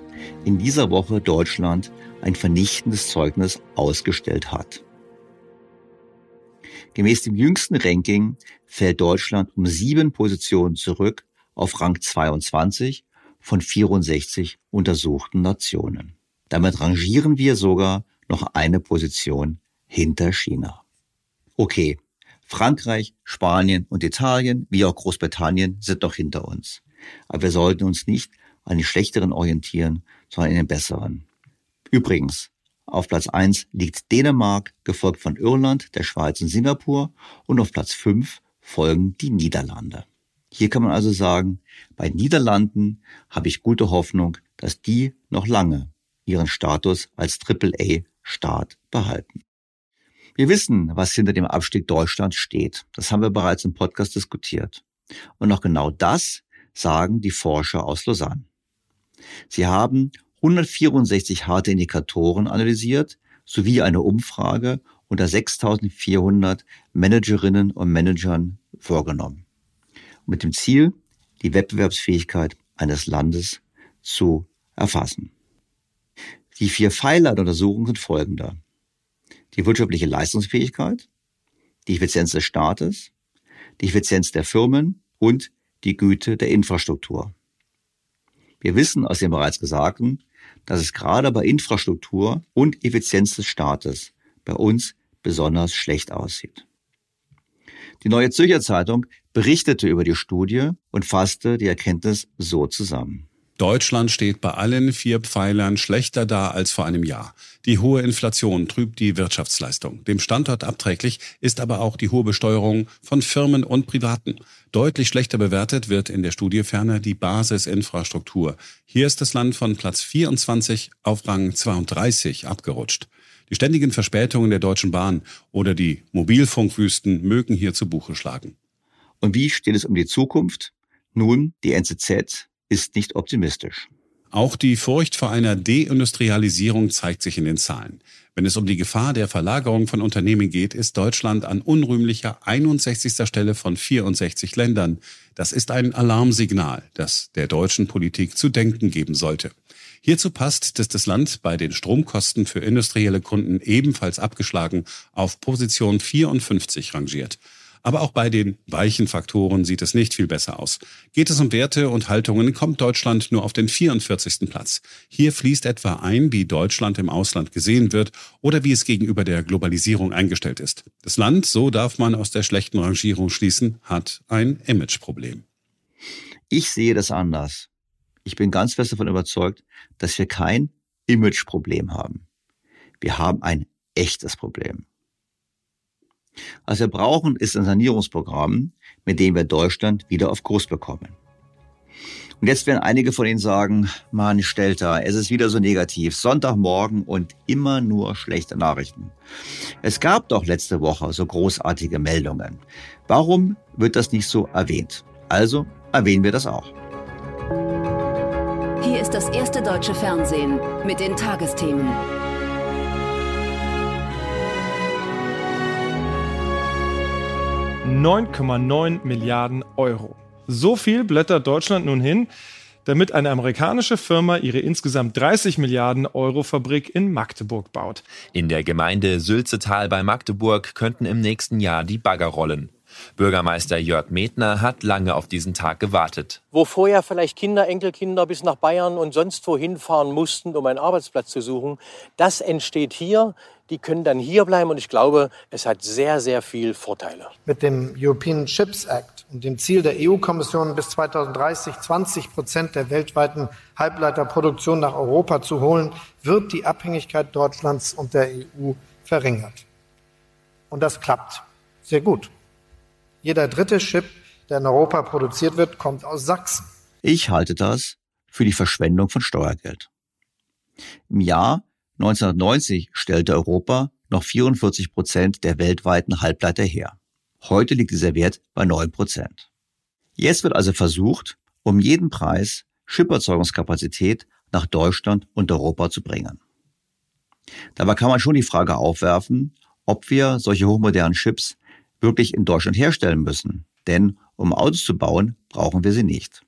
in dieser Woche Deutschland ein vernichtendes Zeugnis ausgestellt hat. Gemäß dem jüngsten Ranking fällt Deutschland um sieben Positionen zurück auf Rang 22 von 64 untersuchten Nationen. Damit rangieren wir sogar noch eine Position hinter China. Okay, Frankreich, Spanien und Italien, wie auch Großbritannien, sind noch hinter uns. Aber wir sollten uns nicht an den schlechteren orientieren, sondern an den besseren. Übrigens, auf Platz 1 liegt Dänemark, gefolgt von Irland, der Schweiz und Singapur und auf Platz 5 folgen die Niederlande. Hier kann man also sagen, bei Niederlanden habe ich gute Hoffnung, dass die noch lange ihren Status als AAA-Staat behalten. Wir wissen, was hinter dem Abstieg Deutschlands steht. Das haben wir bereits im Podcast diskutiert. Und noch genau das sagen die Forscher aus Lausanne. Sie haben 164 harte Indikatoren analysiert sowie eine Umfrage unter 6400 Managerinnen und Managern vorgenommen. Mit dem Ziel, die Wettbewerbsfähigkeit eines Landes zu erfassen. Die vier Pfeiler der Untersuchung sind folgende. Die wirtschaftliche Leistungsfähigkeit, die Effizienz des Staates, die Effizienz der Firmen und die Güte der Infrastruktur. Wir wissen aus dem bereits Gesagten, dass es gerade bei Infrastruktur und Effizienz des Staates bei uns besonders schlecht aussieht. Die Neue Zürcher Zeitung berichtete über die Studie und fasste die Erkenntnis so zusammen. Deutschland steht bei allen vier Pfeilern schlechter da als vor einem Jahr. Die hohe Inflation trübt die Wirtschaftsleistung. Dem Standort abträglich ist aber auch die hohe Besteuerung von Firmen und Privaten. Deutlich schlechter bewertet wird in der Studie ferner die Basisinfrastruktur. Hier ist das Land von Platz 24 auf Rang 32 abgerutscht. Die ständigen Verspätungen der Deutschen Bahn oder die Mobilfunkwüsten mögen hier zu Buche schlagen. Und wie steht es um die Zukunft? Nun, die NZZ ist nicht optimistisch. Auch die Furcht vor einer Deindustrialisierung zeigt sich in den Zahlen. Wenn es um die Gefahr der Verlagerung von Unternehmen geht, ist Deutschland an unrühmlicher 61. Stelle von 64 Ländern. Das ist ein Alarmsignal, das der deutschen Politik zu denken geben sollte. Hierzu passt, dass das Land bei den Stromkosten für industrielle Kunden ebenfalls abgeschlagen auf Position 54 rangiert. Aber auch bei den weichen Faktoren sieht es nicht viel besser aus. Geht es um Werte und Haltungen, kommt Deutschland nur auf den 44. Platz. Hier fließt etwa ein, wie Deutschland im Ausland gesehen wird oder wie es gegenüber der Globalisierung eingestellt ist. Das Land, so darf man aus der schlechten Rangierung schließen, hat ein Imageproblem. Ich sehe das anders. Ich bin ganz fest davon überzeugt, dass wir kein Imageproblem haben. Wir haben ein echtes Problem. Was wir brauchen, ist ein Sanierungsprogramm, mit dem wir Deutschland wieder auf Kurs bekommen. Und jetzt werden einige von Ihnen sagen, Mann, Stelter, es ist wieder so negativ. Sonntagmorgen und immer nur schlechte Nachrichten. Es gab doch letzte Woche so großartige Meldungen. Warum wird das nicht so erwähnt? Also erwähnen wir das auch. Hier ist das erste deutsche Fernsehen mit den Tagesthemen. 9,9 Milliarden Euro. So viel blättert Deutschland nun hin, damit eine amerikanische Firma ihre insgesamt 30 Milliarden Euro Fabrik in Magdeburg baut. In der Gemeinde Sülzetal bei Magdeburg könnten im nächsten Jahr die Bagger rollen. Bürgermeister Jörg Medner hat lange auf diesen Tag gewartet. Wo vorher vielleicht Kinder, Enkelkinder bis nach Bayern und sonst wohin fahren mussten, um einen Arbeitsplatz zu suchen, das entsteht hier. Die können dann hier bleiben und ich glaube, es hat sehr, sehr viel Vorteile. Mit dem European Chips Act und dem Ziel der EU-Kommission bis 2030 20 Prozent der weltweiten Halbleiterproduktion nach Europa zu holen, wird die Abhängigkeit Deutschlands und der EU verringert. Und das klappt sehr gut. Jeder dritte Chip, der in Europa produziert wird, kommt aus Sachsen. Ich halte das für die Verschwendung von Steuergeld. Im Jahr 1990 stellte Europa noch 44 Prozent der weltweiten Halbleiter her. Heute liegt dieser Wert bei 9 Prozent. Jetzt wird also versucht, um jeden Preis Chip-Erzeugungskapazität nach Deutschland und Europa zu bringen. Dabei kann man schon die Frage aufwerfen, ob wir solche hochmodernen Chips wirklich in Deutschland herstellen müssen. Denn um Autos zu bauen, brauchen wir sie nicht.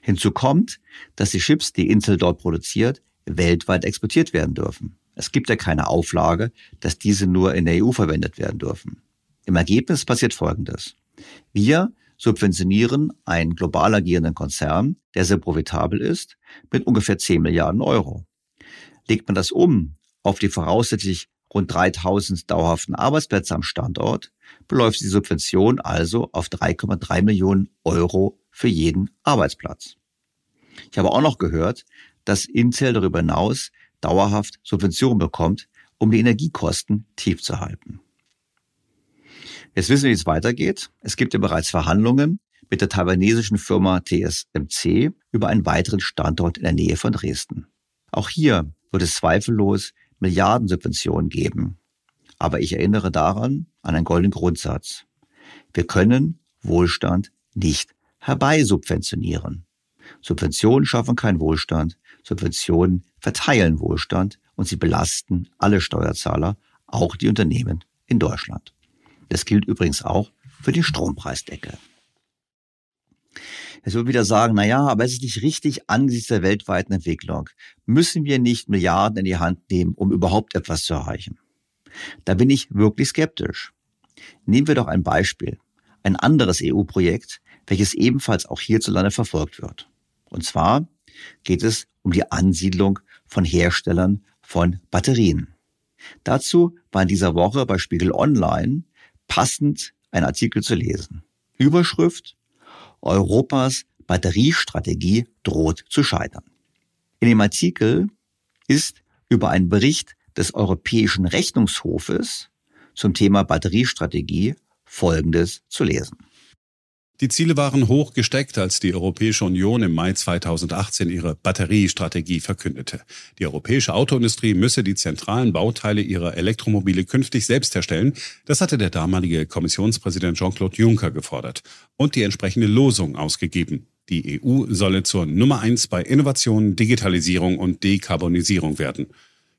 Hinzu kommt, dass die Chips, die Intel dort produziert, weltweit exportiert werden dürfen. Es gibt ja keine Auflage, dass diese nur in der EU verwendet werden dürfen. Im Ergebnis passiert Folgendes. Wir subventionieren einen global agierenden Konzern, der sehr profitabel ist, mit ungefähr 10 Milliarden Euro. Legt man das um auf die voraussichtlich rund 3000 dauerhaften Arbeitsplätze am Standort, beläuft die Subvention also auf 3,3 Millionen Euro für jeden Arbeitsplatz. Ich habe auch noch gehört, dass Intel darüber hinaus dauerhaft Subventionen bekommt, um die Energiekosten tief zu halten. Jetzt wissen wir, wie es weitergeht. Es gibt ja bereits Verhandlungen mit der taiwanesischen Firma TSMC über einen weiteren Standort in der Nähe von Dresden. Auch hier wird es zweifellos Milliardensubventionen geben. Aber ich erinnere daran an einen goldenen Grundsatz. Wir können Wohlstand nicht herbeisubventionieren. Subventionen schaffen keinen Wohlstand, Subventionen verteilen Wohlstand und sie belasten alle Steuerzahler, auch die Unternehmen in Deutschland. Das gilt übrigens auch für die Strompreisdecke. Es wird wieder sagen, na ja, aber es ist nicht richtig angesichts der weltweiten Entwicklung. Müssen wir nicht Milliarden in die Hand nehmen, um überhaupt etwas zu erreichen? Da bin ich wirklich skeptisch. Nehmen wir doch ein Beispiel. Ein anderes EU-Projekt, welches ebenfalls auch hierzulande verfolgt wird. Und zwar geht es um die Ansiedlung von Herstellern von Batterien. Dazu war in dieser Woche bei Spiegel Online passend ein Artikel zu lesen. Überschrift Europas Batteriestrategie droht zu scheitern. In dem Artikel ist über einen Bericht des Europäischen Rechnungshofes zum Thema Batteriestrategie Folgendes zu lesen. Die Ziele waren hoch gesteckt, als die Europäische Union im Mai 2018 ihre Batteriestrategie verkündete. Die europäische Autoindustrie müsse die zentralen Bauteile ihrer Elektromobile künftig selbst herstellen. Das hatte der damalige Kommissionspräsident Jean-Claude Juncker gefordert und die entsprechende Losung ausgegeben. Die EU solle zur Nummer eins bei Innovation, Digitalisierung und Dekarbonisierung werden.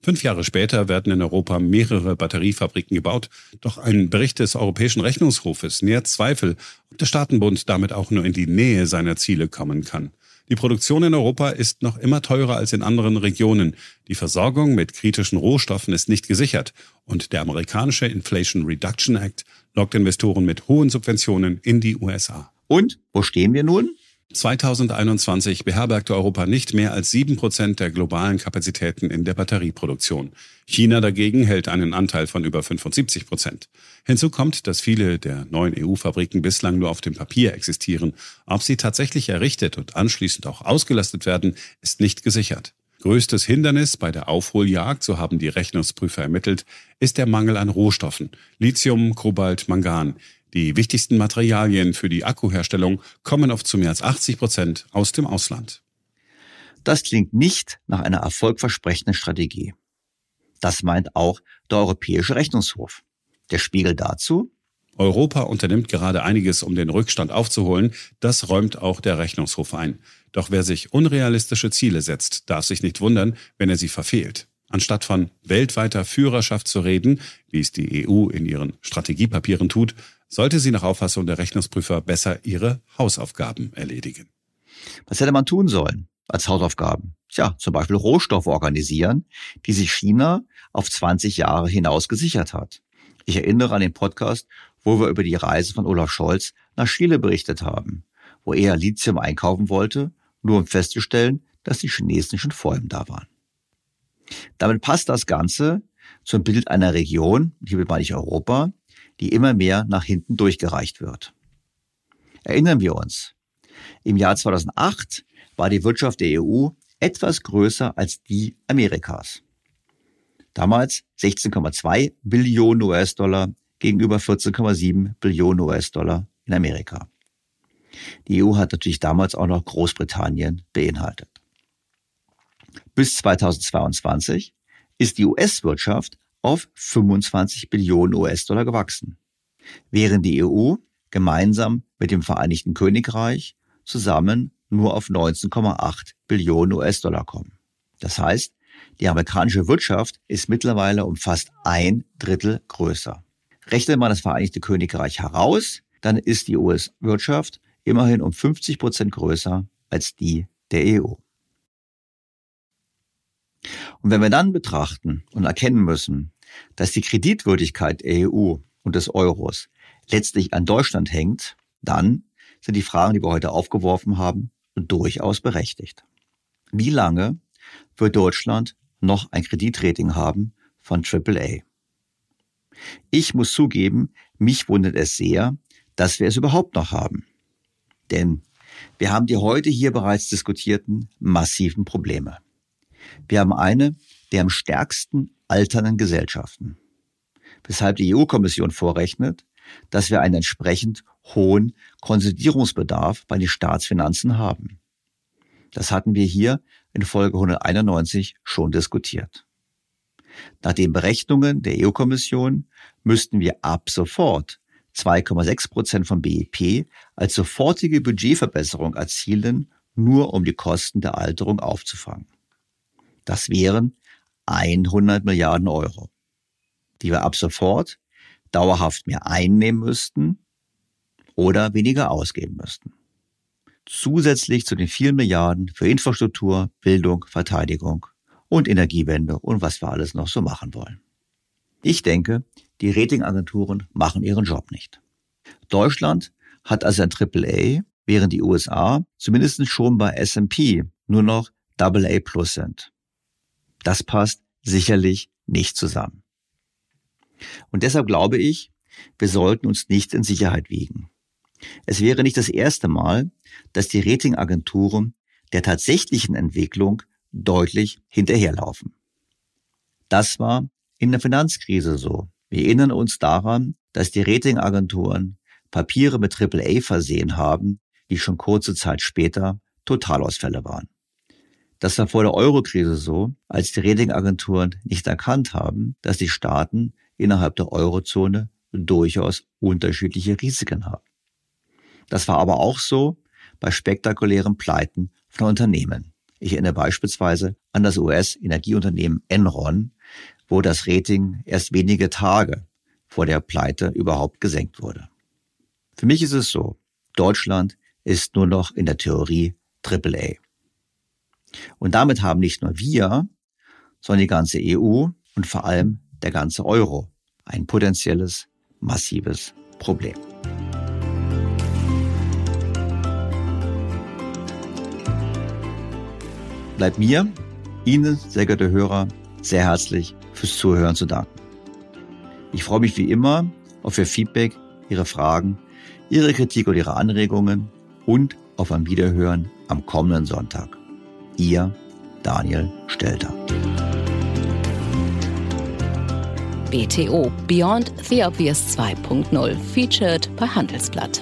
Fünf Jahre später werden in Europa mehrere Batteriefabriken gebaut. Doch ein Bericht des Europäischen Rechnungshofes nährt Zweifel, ob der Staatenbund damit auch nur in die Nähe seiner Ziele kommen kann. Die Produktion in Europa ist noch immer teurer als in anderen Regionen. Die Versorgung mit kritischen Rohstoffen ist nicht gesichert. Und der amerikanische Inflation Reduction Act lockt Investoren mit hohen Subventionen in die USA. Und wo stehen wir nun? 2021 beherbergte Europa nicht mehr als sieben Prozent der globalen Kapazitäten in der Batterieproduktion. China dagegen hält einen Anteil von über 75 Prozent. Hinzu kommt, dass viele der neuen EU-Fabriken bislang nur auf dem Papier existieren. Ob sie tatsächlich errichtet und anschließend auch ausgelastet werden, ist nicht gesichert. Größtes Hindernis bei der Aufholjagd, so haben die Rechnungsprüfer ermittelt, ist der Mangel an Rohstoffen. Lithium, Kobalt, Mangan. Die wichtigsten Materialien für die Akkuherstellung kommen auf zu mehr als 80 Prozent aus dem Ausland. Das klingt nicht nach einer erfolgversprechenden Strategie. Das meint auch der Europäische Rechnungshof. Der Spiegel dazu? Europa unternimmt gerade einiges, um den Rückstand aufzuholen. Das räumt auch der Rechnungshof ein. Doch wer sich unrealistische Ziele setzt, darf sich nicht wundern, wenn er sie verfehlt. Anstatt von weltweiter Führerschaft zu reden, wie es die EU in ihren Strategiepapieren tut, sollte sie nach Auffassung der Rechnungsprüfer besser ihre Hausaufgaben erledigen. Was hätte man tun sollen als Hausaufgaben? Tja, zum Beispiel Rohstoffe organisieren, die sich China auf 20 Jahre hinaus gesichert hat. Ich erinnere an den Podcast, wo wir über die Reise von Olaf Scholz nach Chile berichtet haben, wo er Lithium einkaufen wollte, nur um festzustellen, dass die Chinesen schon vor ihm da waren. Damit passt das Ganze zum Bild einer Region, hier meine ich Europa, die immer mehr nach hinten durchgereicht wird. Erinnern wir uns. Im Jahr 2008 war die Wirtschaft der EU etwas größer als die Amerikas. Damals 16,2 Billionen US-Dollar gegenüber 14,7 Billionen US-Dollar in Amerika. Die EU hat natürlich damals auch noch Großbritannien beinhaltet. Bis 2022 ist die US-Wirtschaft auf 25 Billionen US-Dollar gewachsen, während die EU gemeinsam mit dem Vereinigten Königreich zusammen nur auf 19,8 Billionen US-Dollar kommen. Das heißt, die amerikanische Wirtschaft ist mittlerweile um fast ein Drittel größer. Rechnet man das Vereinigte Königreich heraus, dann ist die US-Wirtschaft immerhin um 50 Prozent größer als die der EU. Und wenn wir dann betrachten und erkennen müssen, dass die Kreditwürdigkeit der EU und des Euros letztlich an Deutschland hängt, dann sind die Fragen, die wir heute aufgeworfen haben, durchaus berechtigt. Wie lange wird Deutschland noch ein Kreditrating haben von AAA? Ich muss zugeben, mich wundert es sehr, dass wir es überhaupt noch haben. Denn wir haben die heute hier bereits diskutierten massiven Probleme. Wir haben eine der am stärksten alternden Gesellschaften, weshalb die EU-Kommission vorrechnet, dass wir einen entsprechend hohen Konsolidierungsbedarf bei den Staatsfinanzen haben. Das hatten wir hier in Folge 191 schon diskutiert. Nach den Berechnungen der EU-Kommission müssten wir ab sofort 2,6 Prozent vom BIP als sofortige Budgetverbesserung erzielen, nur um die Kosten der Alterung aufzufangen. Das wären 100 Milliarden Euro, die wir ab sofort dauerhaft mehr einnehmen müssten oder weniger ausgeben müssten. Zusätzlich zu den vielen Milliarden für Infrastruktur, Bildung, Verteidigung und Energiewende und was wir alles noch so machen wollen. Ich denke, die Ratingagenturen machen ihren Job nicht. Deutschland hat also ein AAA, während die USA zumindest schon bei S&P nur noch AA Plus sind. Das passt sicherlich nicht zusammen. Und deshalb glaube ich, wir sollten uns nicht in Sicherheit wiegen. Es wäre nicht das erste Mal, dass die Ratingagenturen der tatsächlichen Entwicklung deutlich hinterherlaufen. Das war in der Finanzkrise so. Wir erinnern uns daran, dass die Ratingagenturen Papiere mit AAA versehen haben, die schon kurze Zeit später Totalausfälle waren. Das war vor der Eurokrise so, als die Ratingagenturen nicht erkannt haben, dass die Staaten innerhalb der Eurozone durchaus unterschiedliche Risiken haben. Das war aber auch so bei spektakulären Pleiten von Unternehmen. Ich erinnere beispielsweise an das US-Energieunternehmen Enron, wo das Rating erst wenige Tage vor der Pleite überhaupt gesenkt wurde. Für mich ist es so, Deutschland ist nur noch in der Theorie AAA. Und damit haben nicht nur wir, sondern die ganze EU und vor allem der ganze Euro ein potenzielles, massives Problem. Bleibt mir, Ihnen, sehr geehrte Hörer, sehr herzlich fürs Zuhören zu danken. Ich freue mich wie immer auf Ihr Feedback, Ihre Fragen, Ihre Kritik und Ihre Anregungen und auf ein Wiederhören am kommenden Sonntag. Ihr Daniel Stelter. BTO Beyond the Obvious 2.0 featured bei Handelsblatt.